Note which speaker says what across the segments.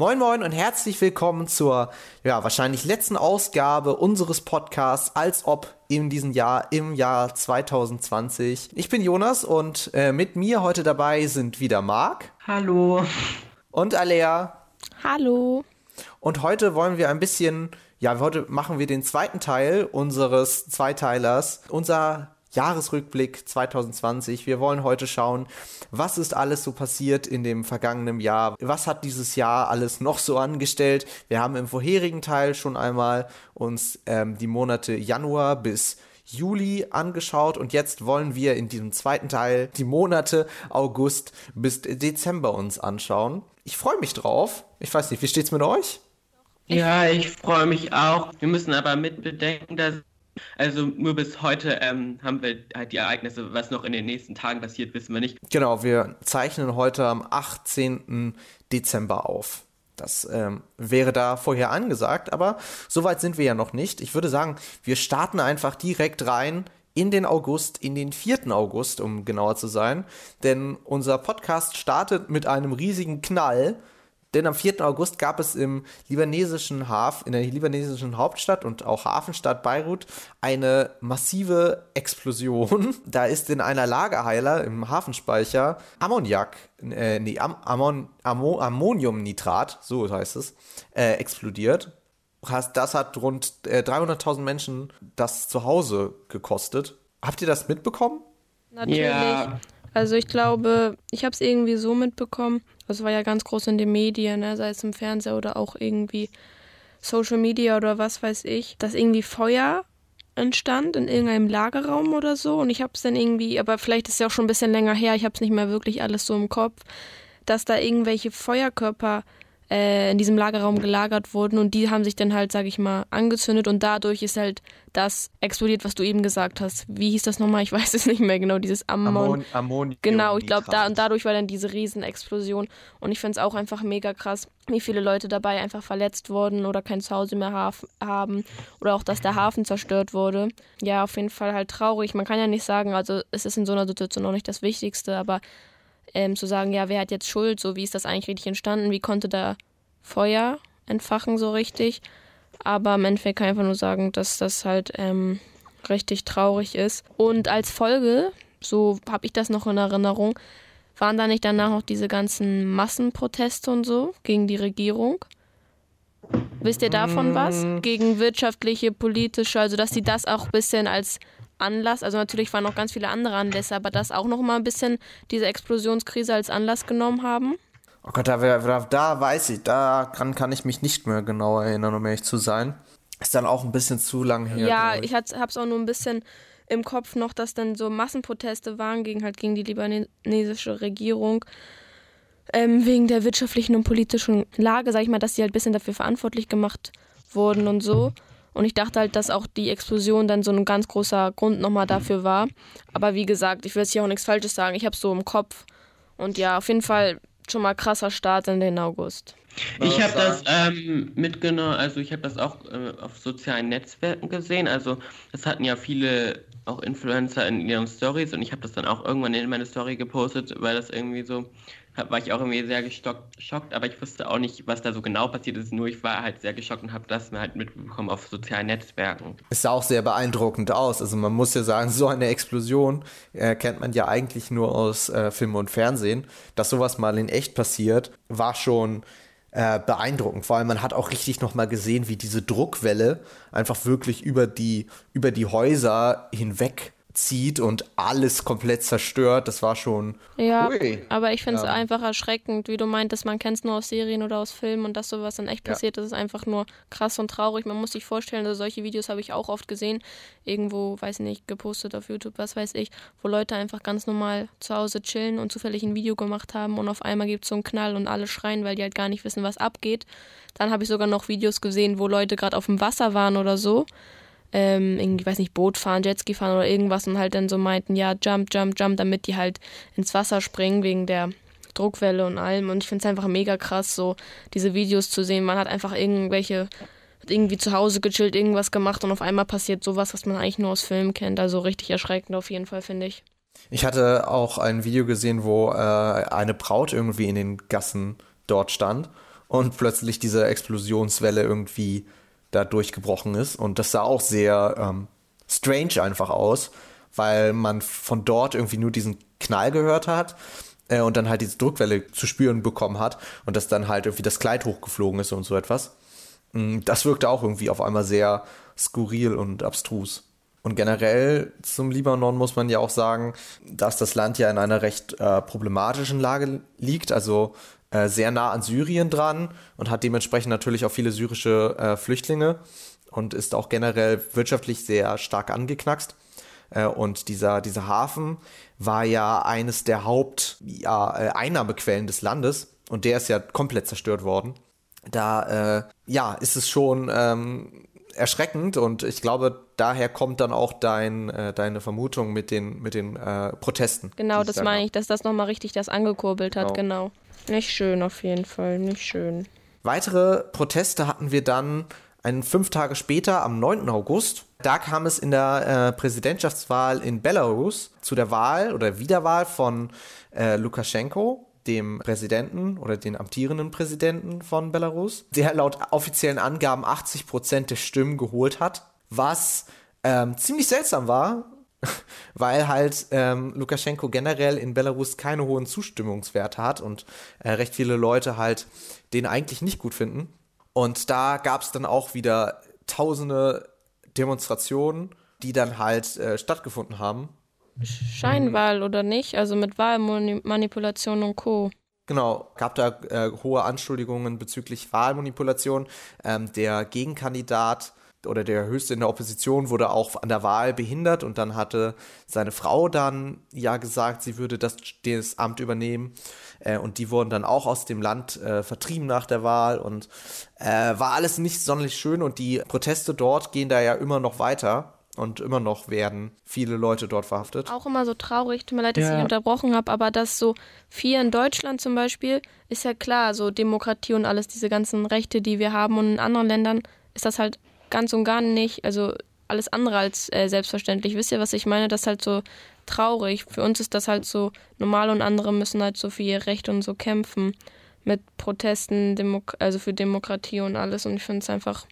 Speaker 1: Moin Moin und herzlich willkommen zur ja, wahrscheinlich letzten Ausgabe unseres Podcasts, als ob in diesem Jahr, im Jahr 2020. Ich bin Jonas und äh, mit mir heute dabei sind wieder Marc.
Speaker 2: Hallo.
Speaker 1: Und Alea.
Speaker 3: Hallo.
Speaker 1: Und heute wollen wir ein bisschen, ja, heute machen wir den zweiten Teil unseres Zweiteilers, unser Jahresrückblick 2020. Wir wollen heute schauen, was ist alles so passiert in dem vergangenen Jahr? Was hat dieses Jahr alles noch so angestellt? Wir haben im vorherigen Teil schon einmal uns ähm, die Monate Januar bis Juli angeschaut und jetzt wollen wir in diesem zweiten Teil die Monate August bis Dezember uns anschauen. Ich freue mich drauf. Ich weiß nicht, wie steht's mit euch?
Speaker 2: Ja, ich freue mich auch. Wir müssen aber mitbedenken, dass also nur bis heute ähm, haben wir halt die Ereignisse, was noch in den nächsten Tagen passiert, wissen wir nicht.
Speaker 1: Genau, wir zeichnen heute am 18. Dezember auf. Das ähm, wäre da vorher angesagt, aber soweit sind wir ja noch nicht. Ich würde sagen, wir starten einfach direkt rein in den August, in den 4. August, um genauer zu sein. Denn unser Podcast startet mit einem riesigen Knall denn am 4. August gab es im libanesischen Haf, in der libanesischen Hauptstadt und auch Hafenstadt Beirut eine massive Explosion. Da ist in einer Lagerheiler im Hafenspeicher Ammoniak, äh, nee, Am Ammon Ammo Ammoniumnitrat, so heißt es, äh, explodiert. Das hat rund äh, 300.000 Menschen das Zuhause gekostet. Habt ihr das mitbekommen?
Speaker 3: Natürlich. Ja. Also ich glaube, ich habe es irgendwie so mitbekommen. Das war ja ganz groß in den Medien, ne? sei es im Fernseher oder auch irgendwie Social Media oder was weiß ich, dass irgendwie Feuer entstand in irgendeinem Lagerraum oder so. Und ich habe es dann irgendwie, aber vielleicht ist es ja auch schon ein bisschen länger her, ich habe es nicht mehr wirklich alles so im Kopf, dass da irgendwelche Feuerkörper äh, in diesem Lagerraum gelagert wurden und die haben sich dann halt, sag ich mal, angezündet und dadurch ist halt das explodiert, was du eben gesagt hast. Wie hieß das nochmal? Ich weiß es nicht mehr genau, dieses Ammon. Ammon Ammonium genau, ich glaube, da und dadurch war dann diese Riesenexplosion und ich finde es auch einfach mega krass, wie viele Leute dabei einfach verletzt wurden oder kein Zuhause mehr haben oder auch, dass der Hafen zerstört wurde. Ja, auf jeden Fall halt traurig. Man kann ja nicht sagen, also es ist in so einer Situation auch nicht das Wichtigste, aber ähm, zu sagen, ja, wer hat jetzt Schuld, so wie ist das eigentlich richtig entstanden, wie konnte da Feuer entfachen so richtig. Aber im Endeffekt kann ich einfach nur sagen, dass das halt ähm, richtig traurig ist. Und als Folge, so habe ich das noch in Erinnerung, waren da nicht danach noch diese ganzen Massenproteste und so gegen die Regierung? Wisst ihr davon was? Mm. Gegen wirtschaftliche, politische, also dass sie das auch ein bisschen als Anlass, also natürlich waren noch ganz viele andere Anlässe, aber das auch noch mal ein bisschen diese Explosionskrise als Anlass genommen haben?
Speaker 1: Oh Gott, da, da, da weiß ich, da kann, kann ich mich nicht mehr genau erinnern, um ehrlich zu sein. Ist dann auch ein bisschen zu lang her.
Speaker 3: Ja, ich, ich hab's auch nur ein bisschen im Kopf noch, dass dann so Massenproteste waren gegen halt gegen die libanesische Regierung. Ähm, wegen der wirtschaftlichen und politischen Lage, sag ich mal, dass sie halt ein bisschen dafür verantwortlich gemacht wurden und so. Und ich dachte halt, dass auch die Explosion dann so ein ganz großer Grund nochmal dafür war. Aber wie gesagt, ich will jetzt hier auch nichts Falsches sagen. Ich habe so im Kopf. Und ja, auf jeden Fall schon mal krasser Start in den August.
Speaker 2: Ich habe das ähm, mitgenommen, also ich habe das auch äh, auf sozialen Netzwerken gesehen. Also das hatten ja viele auch Influencer in ihren Stories und ich habe das dann auch irgendwann in meine Story gepostet, weil das irgendwie so war ich auch irgendwie sehr geschockt, aber ich wusste auch nicht, was da so genau passiert ist. Nur ich war halt sehr geschockt und habe das halt mitbekommen auf sozialen Netzwerken.
Speaker 1: Es sah auch sehr beeindruckend aus. Also man muss ja sagen, so eine Explosion äh, kennt man ja eigentlich nur aus äh, Film und Fernsehen. Dass sowas mal in echt passiert, war schon äh, beeindruckend. Vor allem, man hat auch richtig nochmal gesehen, wie diese Druckwelle einfach wirklich über die, über die Häuser hinweg zieht und alles komplett zerstört. Das war schon.
Speaker 3: Ja, ui. aber ich finde es ja. einfach erschreckend, wie du meintest, man kennt es nur aus Serien oder aus Filmen und dass sowas dann echt passiert, ja. das ist einfach nur krass und traurig. Man muss sich vorstellen, also solche Videos habe ich auch oft gesehen, irgendwo, weiß nicht, gepostet auf YouTube, was weiß ich, wo Leute einfach ganz normal zu Hause chillen und zufällig ein Video gemacht haben und auf einmal gibt es so einen Knall und alle schreien, weil die halt gar nicht wissen, was abgeht. Dann habe ich sogar noch Videos gesehen, wo Leute gerade auf dem Wasser waren oder so ähm, irgendwie, weiß nicht, Boot fahren, Jetski fahren oder irgendwas und halt dann so meinten, ja, jump, jump, jump, damit die halt ins Wasser springen wegen der Druckwelle und allem. Und ich finde es einfach mega krass, so diese Videos zu sehen. Man hat einfach irgendwelche, hat irgendwie zu Hause gechillt, irgendwas gemacht und auf einmal passiert sowas, was man eigentlich nur aus Filmen kennt. Also richtig erschreckend auf jeden Fall, finde ich.
Speaker 1: Ich hatte auch ein Video gesehen, wo äh, eine Braut irgendwie in den Gassen dort stand und plötzlich diese Explosionswelle irgendwie da durchgebrochen ist. Und das sah auch sehr ähm, strange einfach aus, weil man von dort irgendwie nur diesen Knall gehört hat äh, und dann halt diese Druckwelle zu spüren bekommen hat und dass dann halt irgendwie das Kleid hochgeflogen ist und so etwas. Mm, das wirkte auch irgendwie auf einmal sehr skurril und abstrus. Und generell zum Libanon muss man ja auch sagen, dass das Land ja in einer recht äh, problematischen Lage liegt, also äh, sehr nah an Syrien dran und hat dementsprechend natürlich auch viele syrische äh, Flüchtlinge und ist auch generell wirtschaftlich sehr stark angeknackst. Äh, und dieser, dieser Hafen war ja eines der Haupteinnahmequellen ja, äh, des Landes und der ist ja komplett zerstört worden. Da äh, ja, ist es schon ähm, erschreckend und ich glaube, daher kommt dann auch dein, äh, deine Vermutung mit den, mit den äh, Protesten.
Speaker 3: Genau, das meine ich, dass das nochmal richtig das angekurbelt hat, genau. genau. Nicht schön auf jeden Fall, nicht schön.
Speaker 1: Weitere Proteste hatten wir dann ein, fünf Tage später, am 9. August. Da kam es in der äh, Präsidentschaftswahl in Belarus zu der Wahl oder Wiederwahl von äh, Lukaschenko dem Präsidenten oder den amtierenden Präsidenten von Belarus, der laut offiziellen Angaben 80 Prozent der Stimmen geholt hat, was ähm, ziemlich seltsam war, weil halt ähm, Lukaschenko generell in Belarus keine hohen Zustimmungswerte hat und äh, recht viele Leute halt den eigentlich nicht gut finden. Und da gab es dann auch wieder tausende Demonstrationen, die dann halt äh, stattgefunden haben
Speaker 3: Scheinwahl oder nicht? Also mit Wahlmanipulation und Co.
Speaker 1: Genau, gab da äh, hohe Anschuldigungen bezüglich Wahlmanipulation. Ähm, der Gegenkandidat oder der Höchste in der Opposition wurde auch an der Wahl behindert und dann hatte seine Frau dann ja gesagt, sie würde das, das Amt übernehmen äh, und die wurden dann auch aus dem Land äh, vertrieben nach der Wahl und äh, war alles nicht sonderlich schön und die Proteste dort gehen da ja immer noch weiter und immer noch werden viele Leute dort verhaftet.
Speaker 3: Auch immer so traurig, tut mir leid, dass ja. ich unterbrochen habe, aber das so vier in Deutschland zum Beispiel ist ja klar, so Demokratie und alles, diese ganzen Rechte, die wir haben und in anderen Ländern ist das halt ganz und gar nicht, also alles andere als äh, selbstverständlich. Wisst ihr, was ich meine? Das ist halt so traurig. Für uns ist das halt so normal und andere müssen halt so für ihr Recht und so kämpfen mit Protesten, Demo also für Demokratie und alles und ich finde es einfach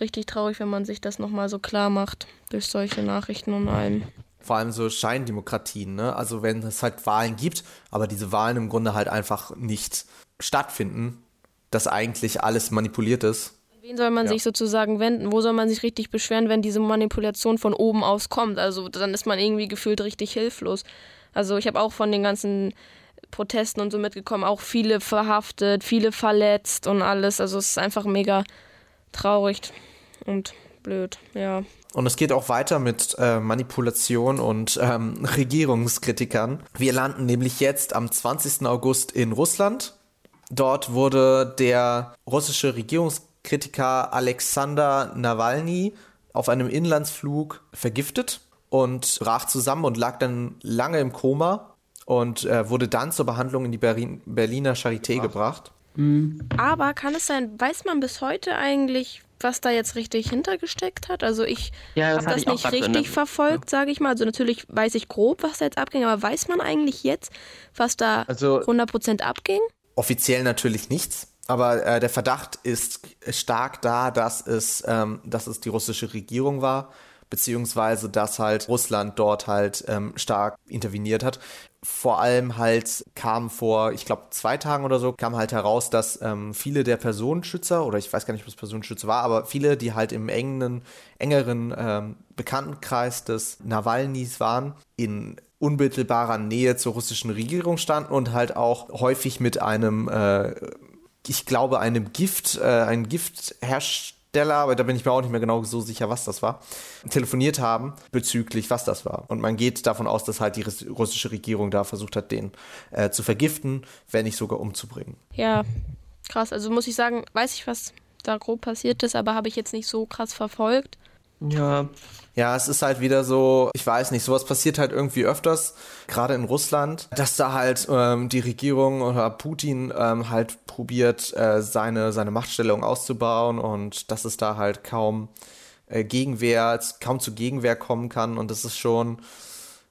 Speaker 3: richtig traurig, wenn man sich das nochmal so klar macht durch solche Nachrichten und allem.
Speaker 1: Vor allem so Scheindemokratien, ne? Also wenn es halt Wahlen gibt, aber diese Wahlen im Grunde halt einfach nicht stattfinden, dass eigentlich alles manipuliert ist.
Speaker 3: Wen soll man ja. sich sozusagen wenden? Wo soll man sich richtig beschweren, wenn diese Manipulation von oben aus kommt? Also dann ist man irgendwie gefühlt richtig hilflos. Also ich habe auch von den ganzen Protesten und so mitgekommen, auch viele verhaftet, viele verletzt und alles. Also es ist einfach mega traurig und blöd, ja.
Speaker 1: Und es geht auch weiter mit äh, Manipulation und ähm, Regierungskritikern. Wir landen nämlich jetzt am 20. August in Russland. Dort wurde der russische Regierungskritiker Alexander Nawalny auf einem Inlandsflug vergiftet und brach zusammen und lag dann lange im Koma und äh, wurde dann zur Behandlung in die Berlin Berliner Charité Ach. gebracht.
Speaker 3: Mhm. Aber kann es sein, weiß man bis heute eigentlich, was da jetzt richtig hintergesteckt hat? Also ich ja, habe das nicht richtig verfolgt, sage ich mal. Also natürlich weiß ich grob, was da jetzt abging, aber weiß man eigentlich jetzt, was da also, 100% abging?
Speaker 1: Offiziell natürlich nichts. Aber äh, der Verdacht ist stark da, dass es, ähm, dass es die russische Regierung war, beziehungsweise dass halt Russland dort halt ähm, stark interveniert hat. Vor allem halt kam vor, ich glaube, zwei Tagen oder so, kam halt heraus, dass ähm, viele der Personenschützer, oder ich weiß gar nicht, was Personenschützer war, aber viele, die halt im engen, engeren ähm, Bekanntenkreis des Nawalnys waren, in unmittelbarer Nähe zur russischen Regierung standen und halt auch häufig mit einem, äh, ich glaube, einem Gift, äh, ein Gift herrscht Stella, aber da bin ich mir auch nicht mehr genau so sicher, was das war, telefoniert haben bezüglich, was das war. Und man geht davon aus, dass halt die russische Regierung da versucht hat, den äh, zu vergiften, wenn nicht sogar umzubringen.
Speaker 3: Ja, krass. Also muss ich sagen, weiß ich, was da grob passiert ist, aber habe ich jetzt nicht so krass verfolgt.
Speaker 1: Ja. Ja, es ist halt wieder so, ich weiß nicht, sowas passiert halt irgendwie öfters, gerade in Russland, dass da halt ähm, die Regierung oder Putin ähm, halt probiert, äh, seine, seine Machtstellung auszubauen und dass es da halt kaum äh, Gegenwehr, kaum zu Gegenwehr kommen kann und das ist schon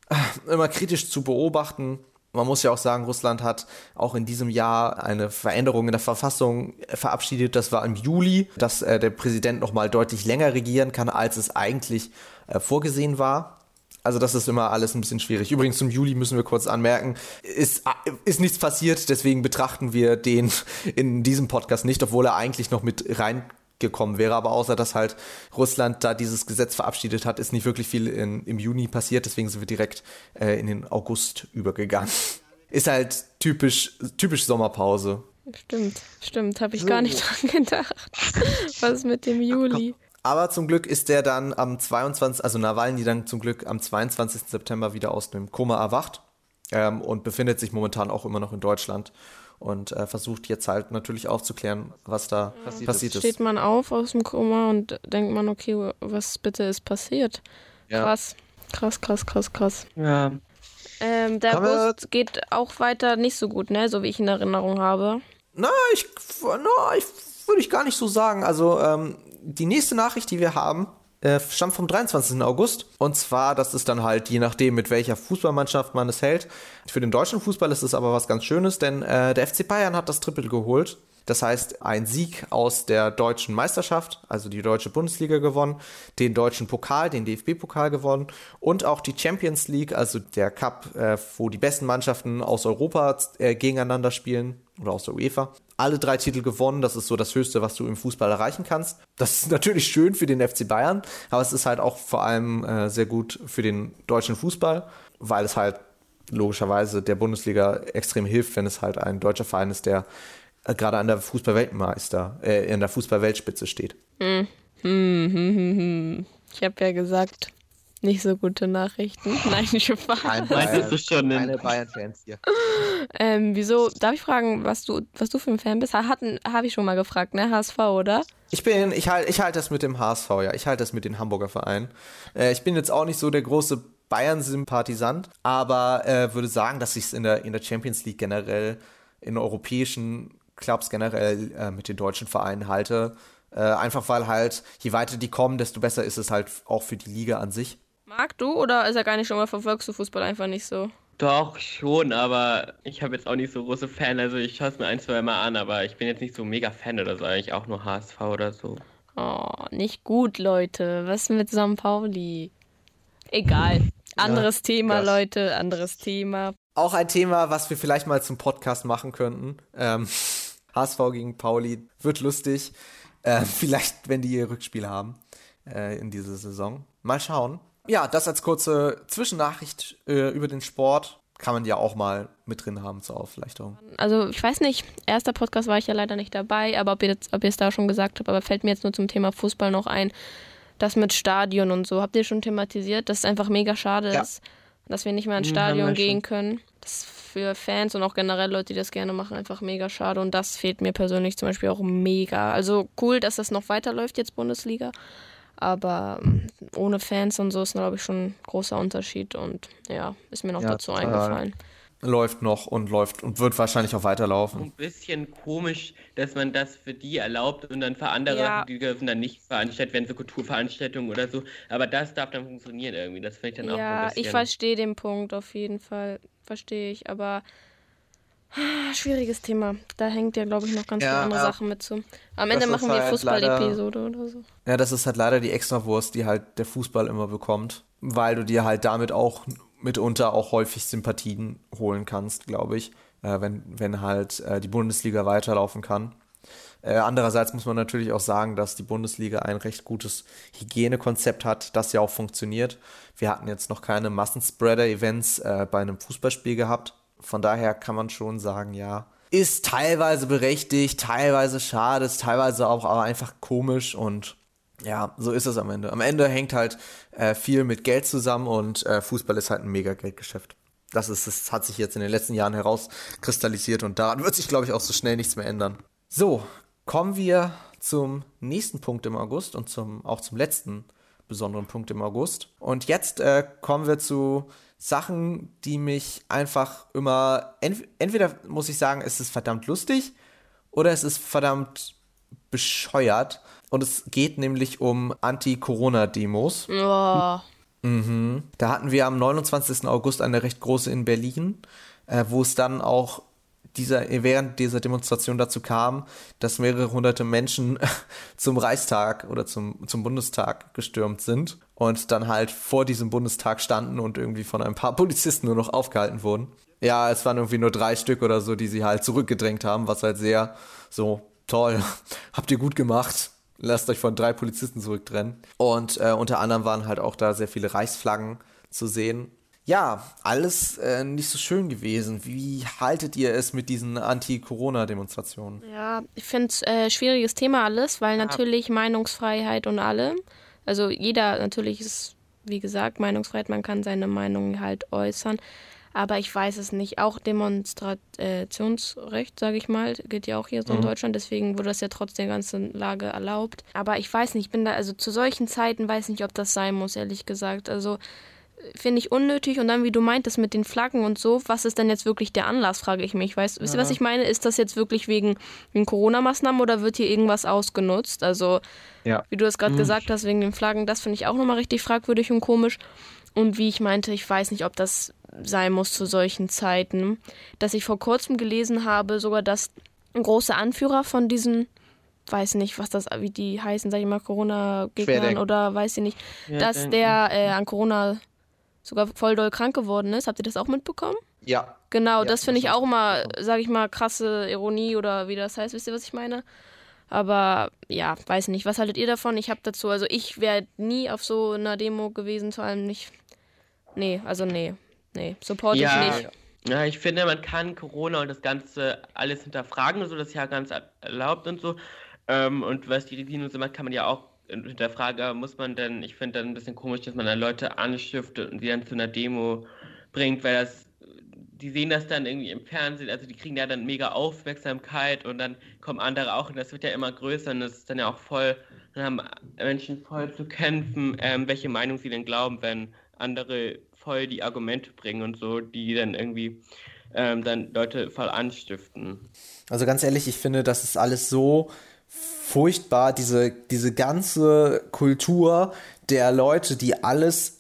Speaker 1: äh, immer kritisch zu beobachten. Man muss ja auch sagen, Russland hat auch in diesem Jahr eine Veränderung in der Verfassung verabschiedet. Das war im Juli, dass äh, der Präsident noch mal deutlich länger regieren kann, als es eigentlich äh, vorgesehen war. Also das ist immer alles ein bisschen schwierig. Übrigens zum Juli müssen wir kurz anmerken, ist, ist nichts passiert, deswegen betrachten wir den in diesem Podcast nicht, obwohl er eigentlich noch mit reingekommen wäre. Aber außer dass halt Russland da dieses Gesetz verabschiedet hat, ist nicht wirklich viel in, im Juni passiert. Deswegen sind wir direkt äh, in den August übergegangen. Ist halt typisch, typisch Sommerpause.
Speaker 3: Stimmt, stimmt, habe ich so. gar nicht dran gedacht. Was mit dem Juli?
Speaker 1: Aber zum Glück ist der dann am 22., also Nawalny dann zum Glück am 22. September wieder aus dem Koma erwacht ähm, und befindet sich momentan auch immer noch in Deutschland und äh, versucht jetzt halt natürlich aufzuklären, was da ja. passiert ist.
Speaker 3: Steht man auf aus dem Koma und denkt man, okay, was bitte ist passiert? Ja. Krass, krass, krass, krass, krass.
Speaker 2: Ja.
Speaker 3: Ähm, der August geht auch weiter nicht so gut, ne? So wie ich in Erinnerung habe.
Speaker 1: Na, ich, na, ich würde ich gar nicht so sagen. Also ähm, die nächste Nachricht, die wir haben, äh, stammt vom 23. August. Und zwar, das ist dann halt je nachdem, mit welcher Fußballmannschaft man es hält. Für den deutschen Fußball ist es aber was ganz Schönes, denn äh, der FC Bayern hat das Triple geholt. Das heißt, ein Sieg aus der deutschen Meisterschaft, also die deutsche Bundesliga gewonnen, den deutschen Pokal, den DFB-Pokal gewonnen und auch die Champions League, also der Cup, äh, wo die besten Mannschaften aus Europa äh, gegeneinander spielen oder aus der UEFA. Alle drei Titel gewonnen, das ist so das Höchste, was du im Fußball erreichen kannst. Das ist natürlich schön für den FC Bayern, aber es ist halt auch vor allem äh, sehr gut für den deutschen Fußball, weil es halt logischerweise der Bundesliga extrem hilft, wenn es halt ein deutscher Verein ist, der gerade an der Fußballweltmeister, äh, in der Fußballweltspitze steht.
Speaker 3: Hm. Hm, hm, hm, hm. Ich habe ja gesagt, nicht so gute Nachrichten. Nein, Spaß.
Speaker 1: Ein Bayern, du schon keine Bayern-Fans hier.
Speaker 3: Ähm, wieso, darf ich fragen, was du, was du für ein Fan bist? Hatten, habe ich schon mal gefragt, ne? HSV, oder?
Speaker 1: Ich bin, ich halte ich halt das mit dem HSV, ja. Ich halte das mit den Hamburger Vereinen. Äh, ich bin jetzt auch nicht so der große Bayern-Sympathisant, aber äh, würde sagen, dass ich es in der, in der Champions League generell in europäischen Clubs generell äh, mit den deutschen Vereinen halte. Äh, einfach weil halt, je weiter die kommen, desto besser ist es halt auch für die Liga an sich.
Speaker 3: Mag du oder ist er gar nicht schon mal verfolgst du Fußball einfach nicht so?
Speaker 2: Doch, schon, aber ich habe jetzt auch nicht so große Fan. Also ich schaue es mir ein, zwei Mal an, aber ich bin jetzt nicht so mega Fan oder so, eigentlich auch nur HSV oder so.
Speaker 3: Oh, nicht gut, Leute. Was mit St. Pauli? Egal. Anderes ja, Thema, krass. Leute, anderes Thema.
Speaker 1: Auch ein Thema, was wir vielleicht mal zum Podcast machen könnten. Ähm, HSV gegen Pauli wird lustig. Äh, vielleicht, wenn die ihr Rückspiel haben äh, in dieser Saison. Mal schauen. Ja, das als kurze Zwischennachricht äh, über den Sport kann man ja auch mal mit drin haben zur Aufleichterung.
Speaker 3: Also ich weiß nicht, erster Podcast war ich ja leider nicht dabei, aber ob ihr, jetzt, ob ihr es da schon gesagt habt, aber fällt mir jetzt nur zum Thema Fußball noch ein, das mit Stadion und so. Habt ihr schon thematisiert, dass es einfach mega schade ja. ist, dass wir nicht mehr ins hm, Stadion hm, gehen können? Das ist für Fans und auch generell Leute, die das gerne machen, einfach mega schade und das fehlt mir persönlich zum Beispiel auch mega. Also cool, dass das noch weiterläuft jetzt Bundesliga, aber ähm, ohne Fans und so ist, glaube ich, schon ein großer Unterschied. Und ja, ist mir noch ja, dazu eingefallen.
Speaker 1: Läuft noch und läuft und wird wahrscheinlich auch weiterlaufen.
Speaker 2: Ein bisschen komisch, dass man das für die erlaubt und dann für andere, ja. die dürfen dann nicht veranstaltet werden, so Kulturveranstaltungen oder so. Aber das darf dann funktionieren irgendwie. Das finde ich dann
Speaker 3: ja,
Speaker 2: auch
Speaker 3: ein bisschen. Ja, ich verstehe den Punkt auf jeden Fall. Verstehe ich. Aber Schwieriges Thema. Da hängt ja, glaube ich, noch ganz ja, viele andere ja. Sachen mit zu. Am Ende machen wir halt Fußball-Episode oder so.
Speaker 1: Ja, das ist halt leider die Extrawurst, die halt der Fußball immer bekommt. Weil du dir halt damit auch mitunter auch häufig Sympathien holen kannst, glaube ich. Äh, wenn, wenn halt äh, die Bundesliga weiterlaufen kann. Äh, andererseits muss man natürlich auch sagen, dass die Bundesliga ein recht gutes Hygienekonzept hat, das ja auch funktioniert. Wir hatten jetzt noch keine Massenspreader-Events äh, bei einem Fußballspiel gehabt von daher kann man schon sagen, ja, ist teilweise berechtigt, teilweise schade, ist teilweise auch aber einfach komisch und ja, so ist es am Ende. Am Ende hängt halt äh, viel mit Geld zusammen und äh, Fußball ist halt ein mega Geldgeschäft. Das ist, das hat sich jetzt in den letzten Jahren herauskristallisiert und daran wird sich, glaube ich, auch so schnell nichts mehr ändern. So, kommen wir zum nächsten Punkt im August und zum, auch zum letzten besonderen Punkt im August. Und jetzt äh, kommen wir zu Sachen, die mich einfach immer, ent entweder muss ich sagen, es ist verdammt lustig oder es ist verdammt bescheuert. Und es geht nämlich um Anti-Corona-Demos.
Speaker 3: Oh.
Speaker 1: Mhm. Da hatten wir am 29. August eine recht große in Berlin. Äh, wo es dann auch dieser, während dieser Demonstration dazu kam, dass mehrere hunderte Menschen zum Reichstag oder zum, zum Bundestag gestürmt sind und dann halt vor diesem Bundestag standen und irgendwie von ein paar Polizisten nur noch aufgehalten wurden. Ja, es waren irgendwie nur drei Stück oder so, die sie halt zurückgedrängt haben, was halt sehr so toll, habt ihr gut gemacht. Lasst euch von drei Polizisten zurücktrennen. Und äh, unter anderem waren halt auch da sehr viele Reichsflaggen zu sehen ja, alles äh, nicht so schön gewesen. Wie haltet ihr es mit diesen Anti-Corona-Demonstrationen?
Speaker 3: Ja, ich finde es äh, schwieriges Thema alles, weil natürlich ja. Meinungsfreiheit und allem. Also jeder natürlich ist, wie gesagt, Meinungsfreiheit, man kann seine Meinung halt äußern. Aber ich weiß es nicht. Auch Demonstrationsrecht, sage ich mal, gilt ja auch hier so mhm. in Deutschland. Deswegen wurde das ja trotz der ganzen Lage erlaubt. Aber ich weiß nicht, ich bin da, also zu solchen Zeiten weiß nicht, ob das sein muss, ehrlich gesagt. Also finde ich unnötig. Und dann, wie du meintest, mit den Flaggen und so, was ist denn jetzt wirklich der Anlass, frage ich mich. Weißt, ja. Wisst ihr, was ich meine? Ist das jetzt wirklich wegen, wegen Corona-Maßnahmen oder wird hier irgendwas ausgenutzt? Also, ja. wie du es gerade mhm. gesagt hast, wegen den Flaggen, das finde ich auch nochmal richtig fragwürdig und komisch. Und wie ich meinte, ich weiß nicht, ob das sein muss zu solchen Zeiten. Dass ich vor kurzem gelesen habe, sogar, dass ein großer Anführer von diesen weiß nicht, was das, wie die heißen, sag ich mal, Corona-Gegnern oder weiß ich nicht, ja, dass der äh, an Corona sogar voll doll krank geworden ist. Habt ihr das auch mitbekommen?
Speaker 1: Ja.
Speaker 3: Genau,
Speaker 1: ja,
Speaker 3: das finde ich auch mal, sage ich mal, krasse Ironie oder wie das heißt. Wisst ihr, was ich meine? Aber ja, weiß nicht. Was haltet ihr davon? Ich habe dazu, also ich wäre nie auf so einer Demo gewesen, vor allem nicht. Nee, also nee. Nee, support ja. ich nicht.
Speaker 2: Ja, ich finde, man kann Corona und das Ganze alles hinterfragen so, das ist ja ganz erlaubt und so. Ähm, und was die Regierung so macht, kann man ja auch Frage, muss man denn, ich finde dann ein bisschen komisch, dass man dann Leute anstiftet und die dann zu einer Demo bringt, weil das, die sehen das dann irgendwie im Fernsehen, also die kriegen ja dann mega Aufmerksamkeit und dann kommen andere auch und das wird ja immer größer und das ist dann ja auch voll, dann haben Menschen voll zu kämpfen, ähm, welche Meinung sie denn glauben, wenn andere voll die Argumente bringen und so, die dann irgendwie ähm, dann Leute voll anstiften.
Speaker 1: Also ganz ehrlich, ich finde, das ist alles so furchtbar, diese, diese ganze Kultur der Leute, die alles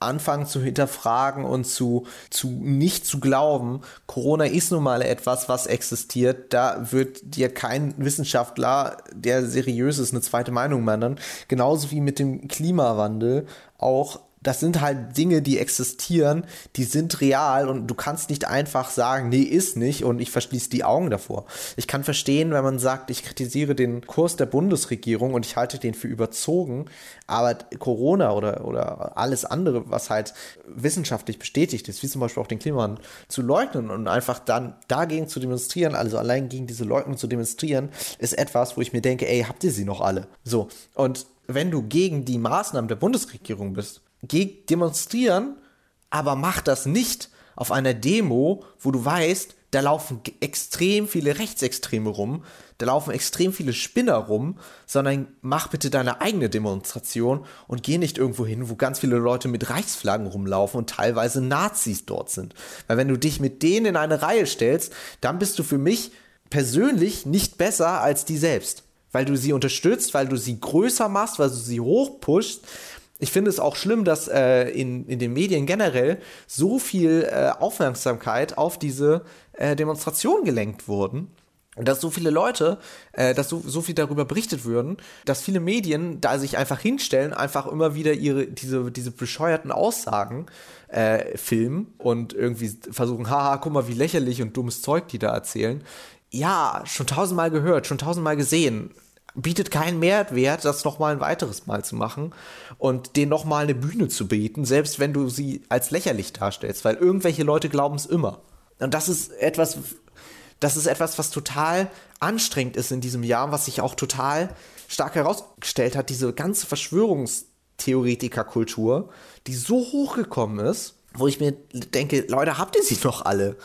Speaker 1: anfangen zu hinterfragen und zu, zu nicht zu glauben, Corona ist nun mal etwas, was existiert. Da wird dir kein Wissenschaftler, der seriös ist, eine zweite Meinung machen. Genauso wie mit dem Klimawandel auch das sind halt Dinge, die existieren, die sind real und du kannst nicht einfach sagen, nee, ist nicht und ich verschließe die Augen davor. Ich kann verstehen, wenn man sagt, ich kritisiere den Kurs der Bundesregierung und ich halte den für überzogen, aber Corona oder, oder alles andere, was halt wissenschaftlich bestätigt ist, wie zum Beispiel auch den Klimawandel, zu leugnen und einfach dann dagegen zu demonstrieren, also allein gegen diese Leugnung zu demonstrieren, ist etwas, wo ich mir denke, ey, habt ihr sie noch alle? So. Und wenn du gegen die Maßnahmen der Bundesregierung bist, geh demonstrieren, aber mach das nicht auf einer Demo, wo du weißt, da laufen extrem viele Rechtsextreme rum, da laufen extrem viele Spinner rum, sondern mach bitte deine eigene Demonstration und geh nicht irgendwo hin, wo ganz viele Leute mit Reichsflaggen rumlaufen und teilweise Nazis dort sind. Weil wenn du dich mit denen in eine Reihe stellst, dann bist du für mich persönlich nicht besser als die selbst. Weil du sie unterstützt, weil du sie größer machst, weil du sie hochpushst, ich finde es auch schlimm, dass äh, in, in den Medien generell so viel äh, Aufmerksamkeit auf diese äh, Demonstration gelenkt wurden. Und dass so viele Leute, äh, dass so, so viel darüber berichtet würden, dass viele Medien da sich einfach hinstellen, einfach immer wieder ihre, diese, diese bescheuerten Aussagen äh, filmen und irgendwie versuchen, haha, guck mal, wie lächerlich und dummes Zeug die da erzählen. Ja, schon tausendmal gehört, schon tausendmal gesehen bietet keinen Mehrwert, das nochmal ein weiteres Mal zu machen und denen nochmal eine Bühne zu bieten, selbst wenn du sie als lächerlich darstellst, weil irgendwelche Leute glauben es immer. Und das ist etwas, das ist etwas, was total anstrengend ist in diesem Jahr, was sich auch total stark herausgestellt hat, diese ganze Verschwörungstheoretikerkultur, die so hochgekommen ist, wo ich mir denke, Leute, habt ihr sie noch alle?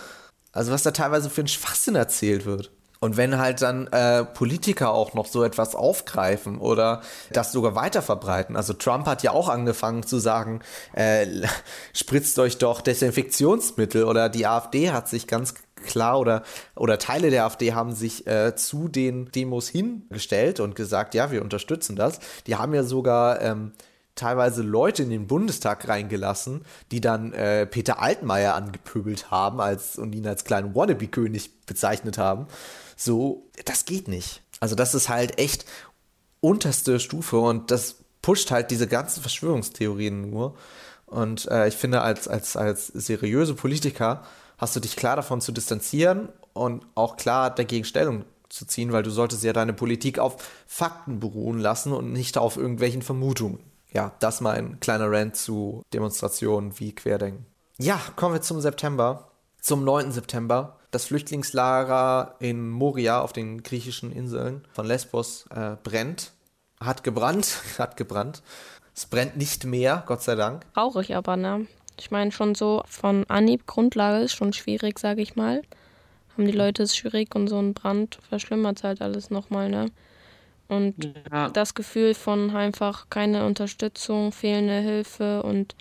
Speaker 1: Also was da teilweise für ein Schwachsinn erzählt wird. Und wenn halt dann äh, Politiker auch noch so etwas aufgreifen oder das sogar weiter verbreiten. Also Trump hat ja auch angefangen zu sagen, äh, spritzt euch doch Desinfektionsmittel oder die AfD hat sich ganz klar oder, oder Teile der AfD haben sich äh, zu den Demos hingestellt und gesagt, ja, wir unterstützen das. Die haben ja sogar ähm, teilweise Leute in den Bundestag reingelassen, die dann äh, Peter Altmaier angepöbelt haben als, und ihn als kleinen Wannabe-König bezeichnet haben. So, das geht nicht. Also das ist halt echt unterste Stufe und das pusht halt diese ganzen Verschwörungstheorien nur. Und äh, ich finde, als, als, als seriöse Politiker hast du dich klar davon zu distanzieren und auch klar dagegen Stellung zu ziehen, weil du solltest ja deine Politik auf Fakten beruhen lassen und nicht auf irgendwelchen Vermutungen. Ja, das mal ein kleiner Rant zu Demonstrationen wie Querdenken. Ja, kommen wir zum September. Zum 9. September. Das Flüchtlingslager in Moria auf den griechischen Inseln von Lesbos äh, brennt. Hat gebrannt, hat gebrannt. Es brennt nicht mehr, Gott sei Dank.
Speaker 3: Traurig aber, ne? Ich meine, schon so von Anhieb Grundlage ist schon schwierig, sage ich mal. Haben die Leute es schwierig und so ein Brand verschlimmert halt alles nochmal, ne? Und ja. das Gefühl von einfach keine Unterstützung, fehlende Hilfe und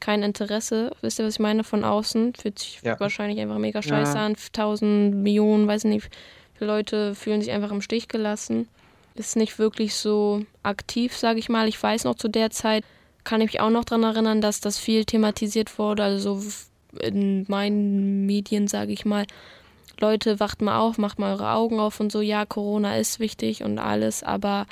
Speaker 3: kein Interesse, wisst ihr, was ich meine, von außen, fühlt sich ja. wahrscheinlich einfach mega scheiße ja. an. Tausend Millionen, weiß nicht, viele Leute fühlen sich einfach im Stich gelassen ist nicht wirklich so aktiv, sage ich mal. Ich weiß noch zu der Zeit, kann ich mich auch noch daran erinnern, dass das viel thematisiert wurde. Also in meinen Medien, sage ich mal, Leute, wacht mal auf, macht mal eure Augen auf und so, ja, Corona ist wichtig und alles, aber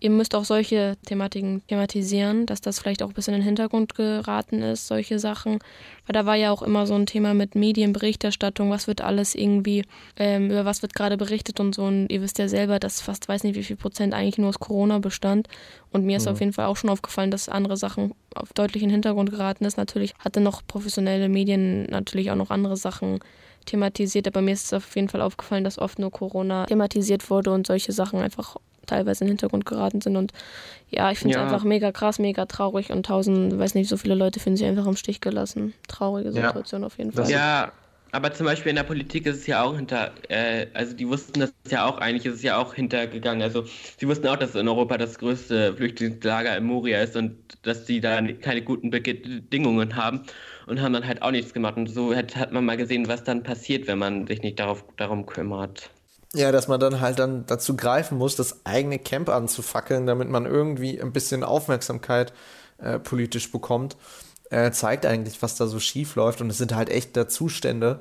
Speaker 3: ihr müsst auch solche Thematiken thematisieren, dass das vielleicht auch ein bisschen in den Hintergrund geraten ist, solche Sachen. Weil da war ja auch immer so ein Thema mit Medienberichterstattung, was wird alles irgendwie, ähm, über was wird gerade berichtet und so. Und ihr wisst ja selber, dass fast weiß nicht, wie viel Prozent eigentlich nur aus Corona bestand. Und mir ist mhm. auf jeden Fall auch schon aufgefallen, dass andere Sachen auf deutlichen Hintergrund geraten ist. Natürlich hatte noch professionelle Medien natürlich auch noch andere Sachen thematisiert, aber mir ist es auf jeden Fall aufgefallen, dass oft nur Corona thematisiert wurde und solche Sachen einfach teilweise in den Hintergrund geraten sind. Und ja, ich finde es ja. einfach mega krass, mega traurig und tausend, weiß nicht, so viele Leute finden sich einfach im Stich gelassen. Traurige Situation ja. auf jeden Fall.
Speaker 2: Ja, aber zum Beispiel in der Politik ist es ja auch hinter, äh, also die wussten das ja auch, eigentlich ist es ja auch hintergegangen. Also sie wussten auch, dass in Europa das größte Flüchtlingslager in Moria ist und dass die da keine guten Bedingungen haben und haben dann halt auch nichts gemacht. Und so hat, hat man mal gesehen, was dann passiert, wenn man sich nicht darauf, darum kümmert.
Speaker 1: Ja, dass man dann halt dann dazu greifen muss, das eigene Camp anzufackeln, damit man irgendwie ein bisschen Aufmerksamkeit äh, politisch bekommt, äh, zeigt eigentlich, was da so schief läuft. Und es sind halt echt da Zustände,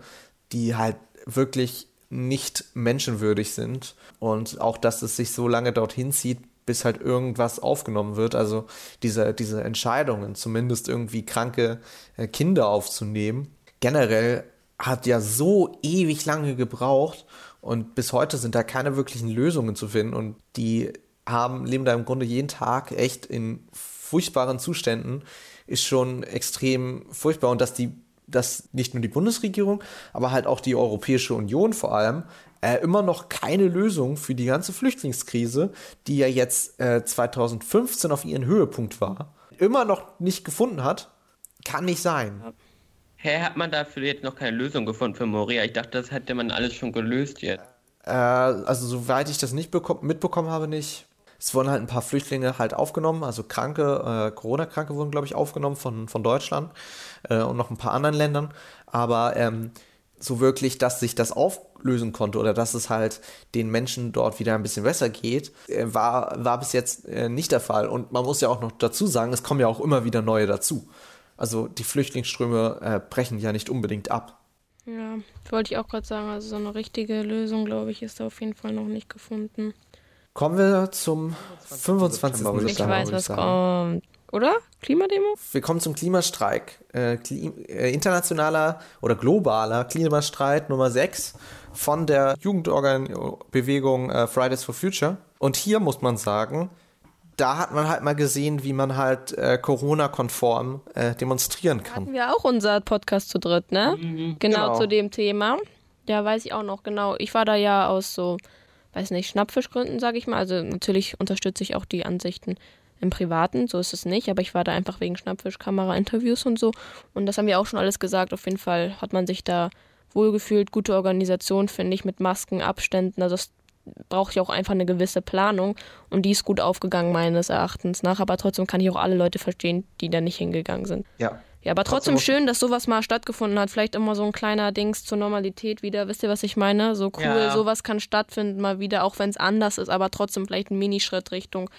Speaker 1: die halt wirklich nicht menschenwürdig sind. Und auch, dass es sich so lange dorthin zieht, bis halt irgendwas aufgenommen wird. Also diese, diese Entscheidungen, zumindest irgendwie kranke äh, Kinder aufzunehmen, generell hat ja so ewig lange gebraucht und bis heute sind da keine wirklichen Lösungen zu finden. Und die haben, leben da im Grunde jeden Tag echt in furchtbaren Zuständen, ist schon extrem furchtbar. Und dass die, dass nicht nur die Bundesregierung, aber halt auch die Europäische Union vor allem äh, immer noch keine Lösung für die ganze Flüchtlingskrise, die ja jetzt äh, 2015 auf ihren Höhepunkt war, immer noch nicht gefunden hat, kann nicht sein.
Speaker 2: Hä, hat man dafür jetzt noch keine Lösung gefunden für Moria? Ich dachte, das hätte man alles schon gelöst jetzt.
Speaker 1: Äh, also soweit ich das nicht mitbekommen habe, nicht. Es wurden halt ein paar Flüchtlinge halt aufgenommen, also Kranke, äh, Corona-Kranke wurden, glaube ich, aufgenommen von, von Deutschland äh, und noch ein paar anderen Ländern. Aber ähm, so wirklich, dass sich das auflösen konnte oder dass es halt den Menschen dort wieder ein bisschen besser geht, äh, war, war bis jetzt äh, nicht der Fall. Und man muss ja auch noch dazu sagen, es kommen ja auch immer wieder neue dazu. Also die Flüchtlingsströme äh, brechen ja nicht unbedingt ab.
Speaker 3: Ja, wollte ich auch gerade sagen, also so eine richtige Lösung, glaube ich, ist da auf jeden Fall noch nicht gefunden.
Speaker 1: Kommen wir zum 25. September.
Speaker 3: Ich weiß, was kommt. Oder? Klimademo?
Speaker 1: Wir kommen zum Klimastreik. Äh, Klim äh, internationaler oder globaler Klimastreit Nummer 6 von der Jugendbewegung äh, Fridays for Future. Und hier muss man sagen, da hat man halt mal gesehen, wie man halt äh, Corona-konform äh, demonstrieren kann.
Speaker 3: Hatten wir auch unser Podcast zu dritt, ne? Mhm. Genau, genau, zu dem Thema. Ja, weiß ich auch noch genau. Ich war da ja aus so, weiß nicht, Schnappfischgründen, sage ich mal. Also natürlich unterstütze ich auch die Ansichten im Privaten, so ist es nicht, aber ich war da einfach wegen Schnappfischkamera-Interviews und so. Und das haben wir auch schon alles gesagt. Auf jeden Fall hat man sich da wohlgefühlt, gute Organisation, finde ich, mit Masken, Abständen. Also das braucht ja auch einfach eine gewisse Planung und die ist gut aufgegangen meines Erachtens nach, aber trotzdem kann ich auch alle Leute verstehen, die da nicht hingegangen sind.
Speaker 1: Ja.
Speaker 3: Ja, aber trotzdem, trotzdem schön, dass sowas mal stattgefunden hat. Vielleicht immer so ein kleiner Dings zur Normalität wieder. Wisst ihr, was ich meine? So cool, ja. sowas kann stattfinden mal wieder, auch wenn es anders ist, aber trotzdem vielleicht ein Minischritt Richtung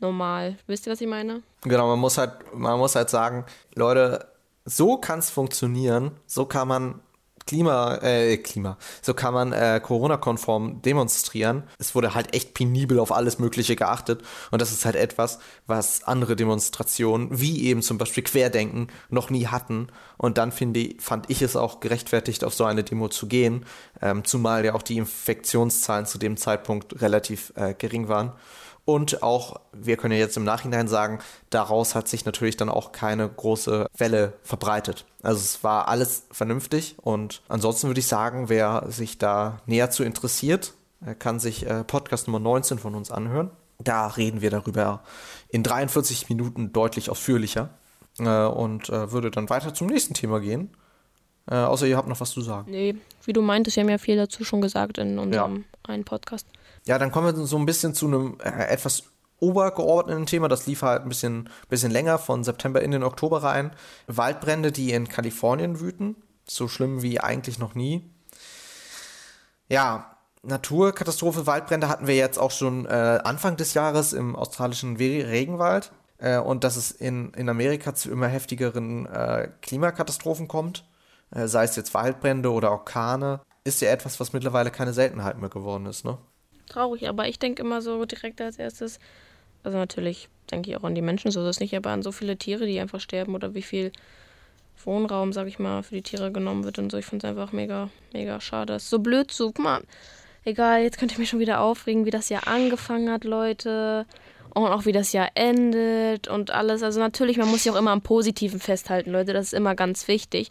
Speaker 3: normal. Wisst ihr, was ich meine?
Speaker 1: Genau, man muss halt, man muss halt sagen, Leute, so kann es funktionieren, so kann man Klima, äh, Klima, so kann man äh, Corona-konform demonstrieren. Es wurde halt echt penibel auf alles Mögliche geachtet und das ist halt etwas, was andere Demonstrationen, wie eben zum Beispiel Querdenken, noch nie hatten. Und dann finde, fand ich es auch gerechtfertigt, auf so eine Demo zu gehen, ähm, zumal ja auch die Infektionszahlen zu dem Zeitpunkt relativ äh, gering waren. Und auch, wir können ja jetzt im Nachhinein sagen, daraus hat sich natürlich dann auch keine große Welle verbreitet. Also es war alles vernünftig und ansonsten würde ich sagen, wer sich da näher zu interessiert, kann sich äh, Podcast Nummer 19 von uns anhören. Da reden wir darüber in 43 Minuten deutlich ausführlicher äh, und äh, würde dann weiter zum nächsten Thema gehen. außer ihr habt noch was zu sagen.
Speaker 3: Nee, wie du meintest, wir haben ja viel dazu schon gesagt in unserem ja. einen Podcast.
Speaker 1: Ja, dann kommen wir so ein bisschen zu einem äh, etwas obergeordneten Thema. Das lief halt ein bisschen, bisschen länger, von September in den Oktober rein. Waldbrände, die in Kalifornien wüten. So schlimm wie eigentlich noch nie. Ja, Naturkatastrophe, Waldbrände hatten wir jetzt auch schon äh, Anfang des Jahres im australischen Regenwald. Äh, und dass es in, in Amerika zu immer heftigeren äh, Klimakatastrophen kommt, äh, sei es jetzt Waldbrände oder Orkane, ist ja etwas, was mittlerweile keine Seltenheit mehr geworden ist, ne?
Speaker 3: Traurig, aber ich denke immer so direkt als erstes, also natürlich denke ich auch an die Menschen, so ist es nicht, aber an so viele Tiere, die einfach sterben oder wie viel Wohnraum, sag ich mal, für die Tiere genommen wird und so. Ich finde es einfach mega, mega schade. Es ist so blöd so, guck mal, egal, jetzt könnt ihr mich schon wieder aufregen, wie das Jahr angefangen hat, Leute. Und auch wie das Jahr endet und alles. Also natürlich, man muss sich auch immer am Positiven festhalten, Leute. Das ist immer ganz wichtig.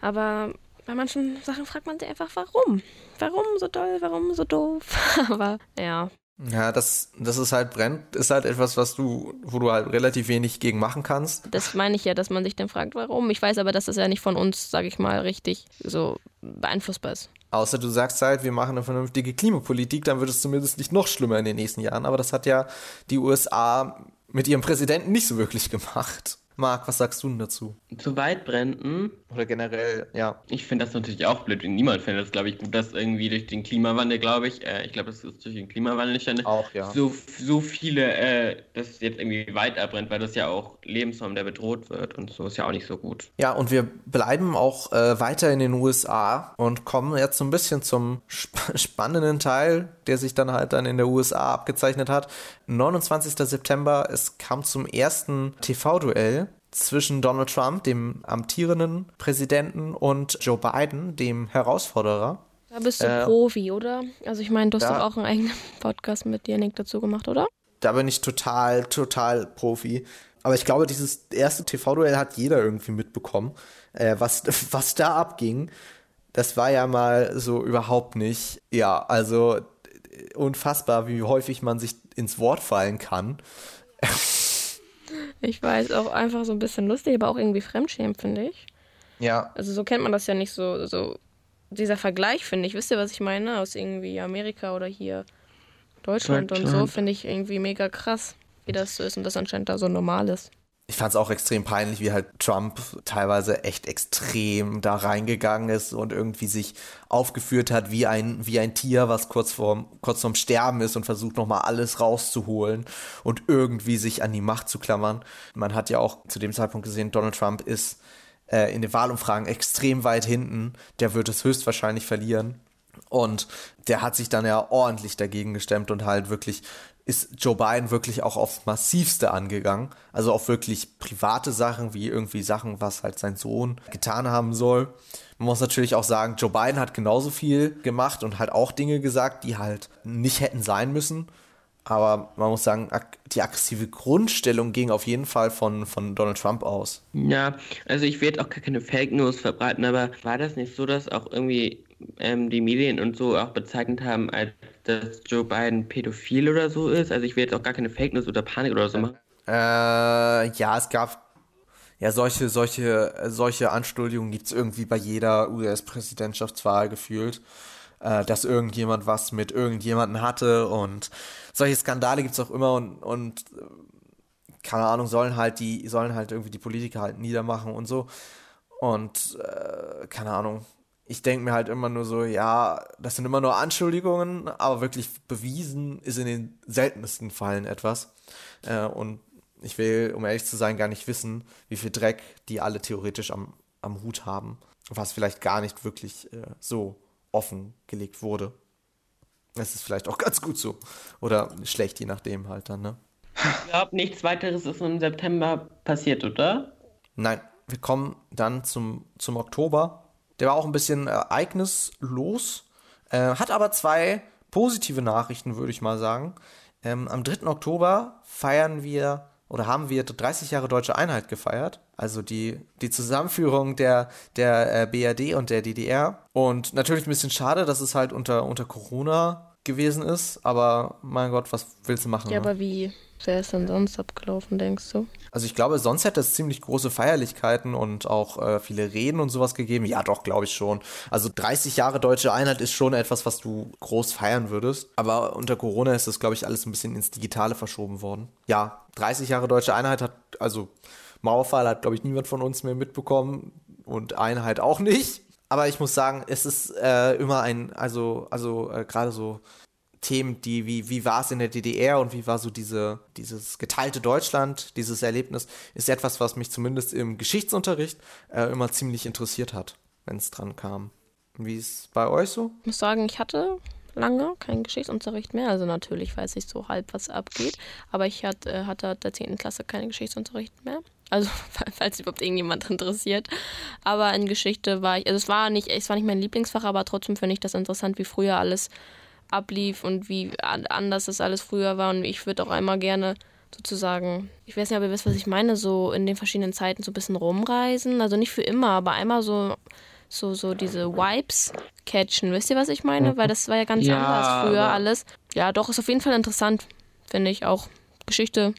Speaker 3: Aber bei manchen Sachen fragt man sich einfach, warum? Warum so doll? Warum so doof? Aber ja.
Speaker 1: Ja, das, das ist halt brennt, ist halt etwas, was du, wo du halt relativ wenig gegen machen kannst.
Speaker 3: Das meine ich ja, dass man sich dann fragt, warum. Ich weiß aber, dass das ja nicht von uns, sag ich mal, richtig so beeinflussbar ist.
Speaker 1: Außer du sagst halt, wir machen eine vernünftige Klimapolitik, dann wird es zumindest nicht noch schlimmer in den nächsten Jahren. Aber das hat ja die USA mit ihrem Präsidenten nicht so wirklich gemacht. Marc, was sagst du denn dazu?
Speaker 2: Zu Waldbränden?
Speaker 1: Oder generell, ja.
Speaker 2: Ich finde das natürlich auch blöd. Niemand findet das, glaube ich, gut, dass irgendwie durch den Klimawandel, glaube ich, äh, ich glaube, das ist durch den Klimawandel schon
Speaker 1: auch, ja.
Speaker 2: so, so viele, äh, dass jetzt irgendwie Wald abbrennt, weil das ja auch Lebensraum, der bedroht wird und so ist ja auch nicht so gut.
Speaker 1: Ja, und wir bleiben auch äh, weiter in den USA und kommen jetzt so ein bisschen zum sp spannenden Teil, der sich dann halt dann in der USA abgezeichnet hat. 29. September, es kam zum ersten TV-Duell zwischen Donald Trump, dem amtierenden Präsidenten, und Joe Biden, dem Herausforderer.
Speaker 3: Da bist du äh, Profi, oder? Also ich meine, du hast da, doch auch einen eigenen Podcast mit dir, Nick, dazu gemacht, oder?
Speaker 1: Da bin ich total, total Profi. Aber ich glaube, dieses erste TV-Duell hat jeder irgendwie mitbekommen. Äh, was, was da abging, das war ja mal so überhaupt nicht. Ja, also unfassbar, wie häufig man sich ins Wort fallen kann.
Speaker 3: Ich weiß, auch einfach so ein bisschen lustig, aber auch irgendwie fremdschämen, finde ich.
Speaker 1: Ja.
Speaker 3: Also so kennt man das ja nicht so, so dieser Vergleich, finde ich. Wisst ihr, was ich meine? Aus irgendwie Amerika oder hier Deutschland, Deutschland. und so, finde ich irgendwie mega krass, wie das so ist und das anscheinend da so normal ist
Speaker 1: ich fand es auch extrem peinlich, wie halt Trump teilweise echt extrem da reingegangen ist und irgendwie sich aufgeführt hat wie ein, wie ein Tier, was kurz vorm, kurz vorm Sterben ist und versucht nochmal alles rauszuholen und irgendwie sich an die Macht zu klammern. Man hat ja auch zu dem Zeitpunkt gesehen, Donald Trump ist äh, in den Wahlumfragen extrem weit hinten. Der wird es höchstwahrscheinlich verlieren. Und der hat sich dann ja ordentlich dagegen gestemmt und halt wirklich ist Joe Biden wirklich auch aufs Massivste angegangen. Also auf wirklich private Sachen, wie irgendwie Sachen, was halt sein Sohn getan haben soll. Man muss natürlich auch sagen, Joe Biden hat genauso viel gemacht und halt auch Dinge gesagt, die halt nicht hätten sein müssen. Aber man muss sagen, die aggressive Grundstellung ging auf jeden Fall von, von Donald Trump aus.
Speaker 2: Ja, also ich werde auch gar keine Fake News verbreiten, aber war das nicht so, dass auch irgendwie ähm, die Medien und so auch bezeichnet haben, als dass Joe Biden pädophil oder so ist. Also ich will jetzt auch gar keine Fake News oder Panik oder so machen.
Speaker 1: Äh, ja, es gab ja solche, solche, solche Anschuldigungen gibt es irgendwie bei jeder US-Präsidentschaftswahl gefühlt. Äh, dass irgendjemand was mit irgendjemanden hatte und solche Skandale gibt es auch immer und, und keine Ahnung, sollen halt die, sollen halt irgendwie die Politiker halt niedermachen und so. Und äh, keine Ahnung, ich denke mir halt immer nur so, ja, das sind immer nur Anschuldigungen, aber wirklich bewiesen ist in den seltensten Fällen etwas. Äh, und ich will, um ehrlich zu sein, gar nicht wissen, wie viel Dreck die alle theoretisch am, am Hut haben, was vielleicht gar nicht wirklich äh, so offengelegt wurde. Das ist vielleicht auch ganz gut so. Oder schlecht, je nachdem halt dann, ne?
Speaker 2: Ich glaube, nichts weiteres ist im September passiert, oder?
Speaker 1: Nein, wir kommen dann zum, zum Oktober. Der war auch ein bisschen ereignislos, äh, hat aber zwei positive Nachrichten, würde ich mal sagen. Ähm, am 3. Oktober feiern wir oder haben wir 30 Jahre deutsche Einheit gefeiert, also die, die Zusammenführung der, der äh, BRD und der DDR. Und natürlich ein bisschen schade, dass es halt unter, unter Corona gewesen ist, aber mein Gott, was willst du machen?
Speaker 3: Ja, ne? aber wie wäre es denn sonst abgelaufen, denkst du?
Speaker 1: Also ich glaube, sonst hätte es ziemlich große Feierlichkeiten und auch äh, viele Reden und sowas gegeben. Ja, doch, glaube ich schon. Also 30 Jahre deutsche Einheit ist schon etwas, was du groß feiern würdest. Aber unter Corona ist das, glaube ich, alles ein bisschen ins Digitale verschoben worden. Ja, 30 Jahre deutsche Einheit hat, also Mauerfall hat, glaube ich, niemand von uns mehr mitbekommen und Einheit auch nicht. Aber ich muss sagen, es ist äh, immer ein, also, also äh, gerade so Themen, die, wie, wie war es in der DDR und wie war so diese, dieses geteilte Deutschland, dieses Erlebnis, ist etwas, was mich zumindest im Geschichtsunterricht äh, immer ziemlich interessiert hat, wenn es dran kam. Wie ist es bei euch so?
Speaker 3: Ich muss sagen, ich hatte lange keinen Geschichtsunterricht mehr. Also natürlich weiß ich so halb, was abgeht. Aber ich hat, äh, hatte der 10. Klasse keinen Geschichtsunterricht mehr. Also, falls überhaupt irgendjemand interessiert. Aber in Geschichte war ich, also es war nicht, es war nicht mein Lieblingsfach, aber trotzdem finde ich das interessant, wie früher alles ablief und wie anders das alles früher war. Und ich würde auch einmal gerne sozusagen, ich weiß nicht, ob ihr wisst, was ich meine, so in den verschiedenen Zeiten so ein bisschen rumreisen. Also nicht für immer, aber einmal so, so, so diese Vibes catchen. Wisst ihr, was ich meine? Weil das war ja ganz ja, anders früher alles. Ja, doch, ist auf jeden Fall interessant, finde ich auch. Geschichte